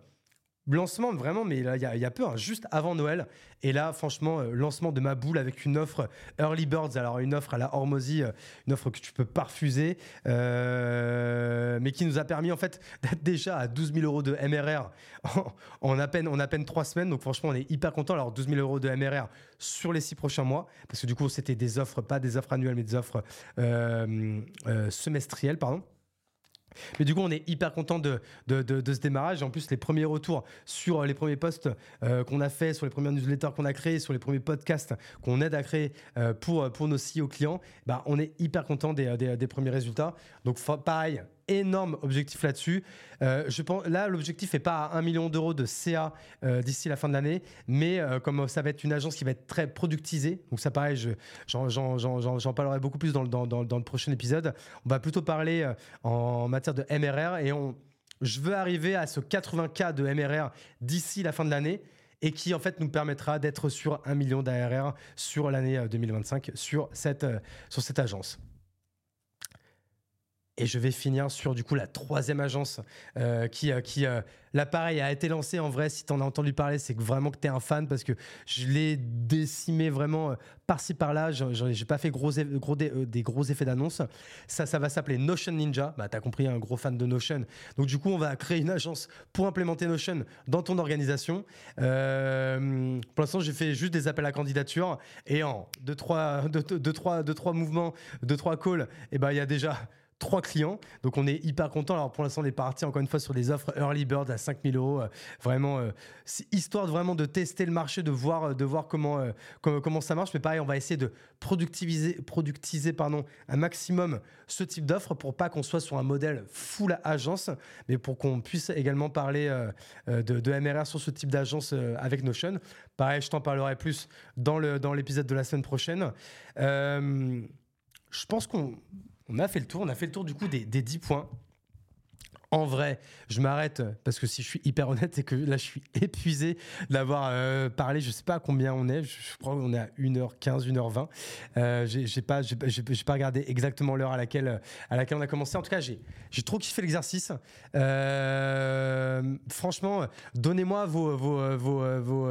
lancement vraiment, mais il y, a peu, hein, juste avant Noël. Et là, franchement, euh, lancement de ma boule avec une offre Early Birds, alors une offre à la Hormozy, euh, une offre que tu peux pas refuser, mais qui nous a permis en fait *laughs* d'être déjà à 12 000 euros de MRR en, à peine, en peine semaines. Donc franchement, on est hyper content. Alors 12 000 euros de MRR sur les six prochains mois, parce que du coup, c'était des offres, pas des offres annuelles, mais des offres semestrielles, pardon. Mais du coup, on est hyper content de, ce démarrage. En plus, les premiers retours sur les premiers posts euh, qu'on a fait, sur les premières newsletters qu'on a créés, sur les premiers podcasts qu'on aide à créer euh, pour, pour nos CEO clients, bah, on est hyper content des, des premiers résultats. Donc, pareil, énorme objectif là-dessus. Euh, je pense, là, l'objectif n'est pas à 1 million d'euros de CA euh, d'ici la fin de l'année, mais euh, comme ça va être une agence qui va être très productisée, donc ça pareil, j'en parlerai beaucoup plus dans, le prochain épisode. On va plutôt parler en matière de MRR et on, je veux arriver à ce 80K de MRR d'ici la fin de l'année et qui en fait nous permettra d'être sur 1 million d'ARR sur l'année 2025 sur cette, sur cette agence. Et je vais finir sur du coup la troisième agence euh, qui, euh, qui euh, l'appareil a été lancé en vrai. Si tu en as entendu parler, c'est que vraiment que tu es un fan parce que je l'ai décimé vraiment par-ci par-là. J'ai pas fait gros, gros des, gros effets d'annonce. Ça, ça va s'appeler Notion Ninja. Bah, tu as compris, un gros fan de Notion. Donc du coup, on va créer une agence pour implémenter Notion dans ton organisation. pour l'instant, j'ai fait juste des appels à candidature et en 2 trois, deux, deux, trois, deux, trois mouvements, 2 trois calls, et ben il y a déjà trois clients. Donc on est hyper content. Alors pour l'instant, on est parti encore une fois sur des offres early bird à 5000 euros. Euh, vraiment, euh, histoire de vraiment de tester le marché, de voir, euh, de voir comment, comment, ça marche. Mais pareil, on va essayer de productiviser, productiser pardon, un maximum ce type d'offre pour pas qu'on soit sur un modèle full agence, mais pour qu'on puisse également parler de, de, MRR sur ce type d'agence avec Notion. Pareil, je t'en parlerai plus dans l'épisode dans de la semaine prochaine. je pense qu'on on a fait le tour. On a fait le tour du coup des, des 10 points en vrai, je m'arrête parce que si je suis hyper honnête, c'est que là, je suis épuisé d'avoir euh, parlé. Je sais pas combien on est. Je, crois qu'on est à 1h15, 1h20. Euh, j'ai pas, j'ai pas regardé exactement l'heure à laquelle, à laquelle on a commencé. En tout cas, j'ai trop kiffé l'exercice. Euh, franchement, donnez-moi vos, vos, vos, vos,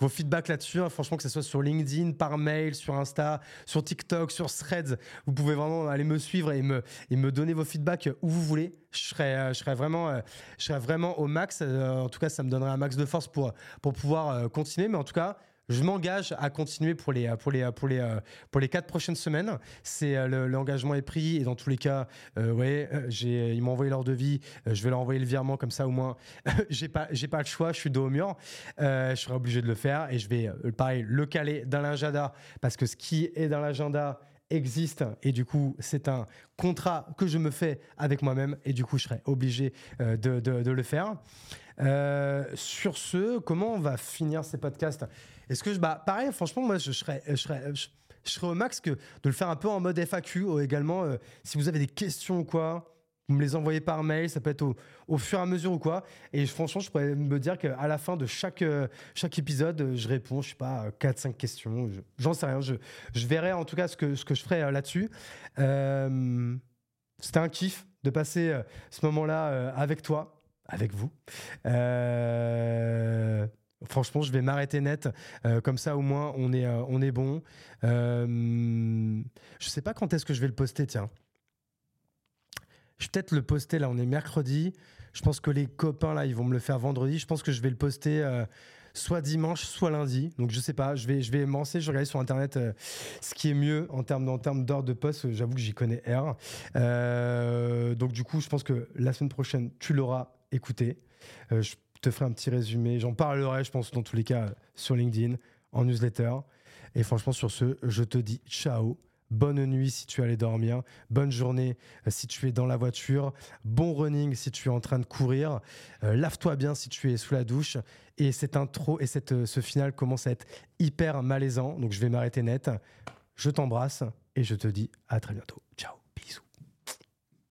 vos feedbacks là-dessus. Hein. Franchement, que ce soit sur LinkedIn, par mail, sur Insta, sur TikTok, sur Threads. Vous pouvez vraiment aller me suivre et me, et me donner vos feedbacks où vous voulez je serais, euh, je serais, vraiment, euh, je serais vraiment au max. Euh, en tout cas, ça me donnerait un max de force pour, pour pouvoir continuer. Mais en tout cas, je m'engage à continuer pour les, pour les, pour les, pour les quatre prochaines semaines. C'est l'engagement est pris et dans tous les cas, j'ai, ils m'ont envoyé leur devis. je vais leur envoyer le virement comme ça au moins. *laughs* j'ai pas, pas le choix. Je suis dos au mur. je serai obligé de le faire et je vais, pareil, le caler dans l'agenda parce que ce qui est dans l'agenda existe et du coup c'est un contrat que je me fais avec moi-même et du coup je serai obligé euh, de, le faire. Euh, sur ce, comment on va finir ces podcasts? Est-ce que je, bah pareil, franchement moi je serais, je serais, je, serais au max que de le faire un peu en mode FAQ également. Euh, si vous avez des questions ou quoi, vous me les envoyez par mail, ça peut être au, fur et à mesure ou quoi. Et franchement, je pourrais me dire qu'à la fin de chaque, euh, chaque épisode, euh, je réponds, je sais pas, 4-5 questions. J'en sais rien. Je, je verrai en tout cas ce que, ce que je ferai euh, là-dessus. C'était un kiff de passer ce moment-là avec toi, avec vous. Franchement, je vais m'arrêter net. comme ça, au moins, on est, on est bon. je sais pas quand est-ce que je vais le poster, tiens. Je vais peut-être le poster là, on est mercredi. Je pense que les copains là, ils vont me le faire vendredi. Je pense que je vais le poster euh, soit dimanche, soit lundi. Donc je sais pas, je vais, je vais je vais regarder sur internet euh, ce qui est mieux en termes, en de poste. J'avoue que j'y connais R. Euh, donc du coup, je pense que la semaine prochaine, tu l'auras écouté. te ferai un petit résumé. J'en parlerai, je pense, dans tous les cas, sur LinkedIn, en newsletter. Et franchement, sur ce, je te dis ciao. Bonne nuit si tu allé dormir. Bonne journée euh, si tu es dans la voiture. Bon running si tu es en train de courir. Euh, lave-toi bien si tu es sous la douche. Et cette intro et euh, ce final commence à être hyper malaisant. Donc je vais m'arrêter net. Je t'embrasse et je te dis à très bientôt. Ciao.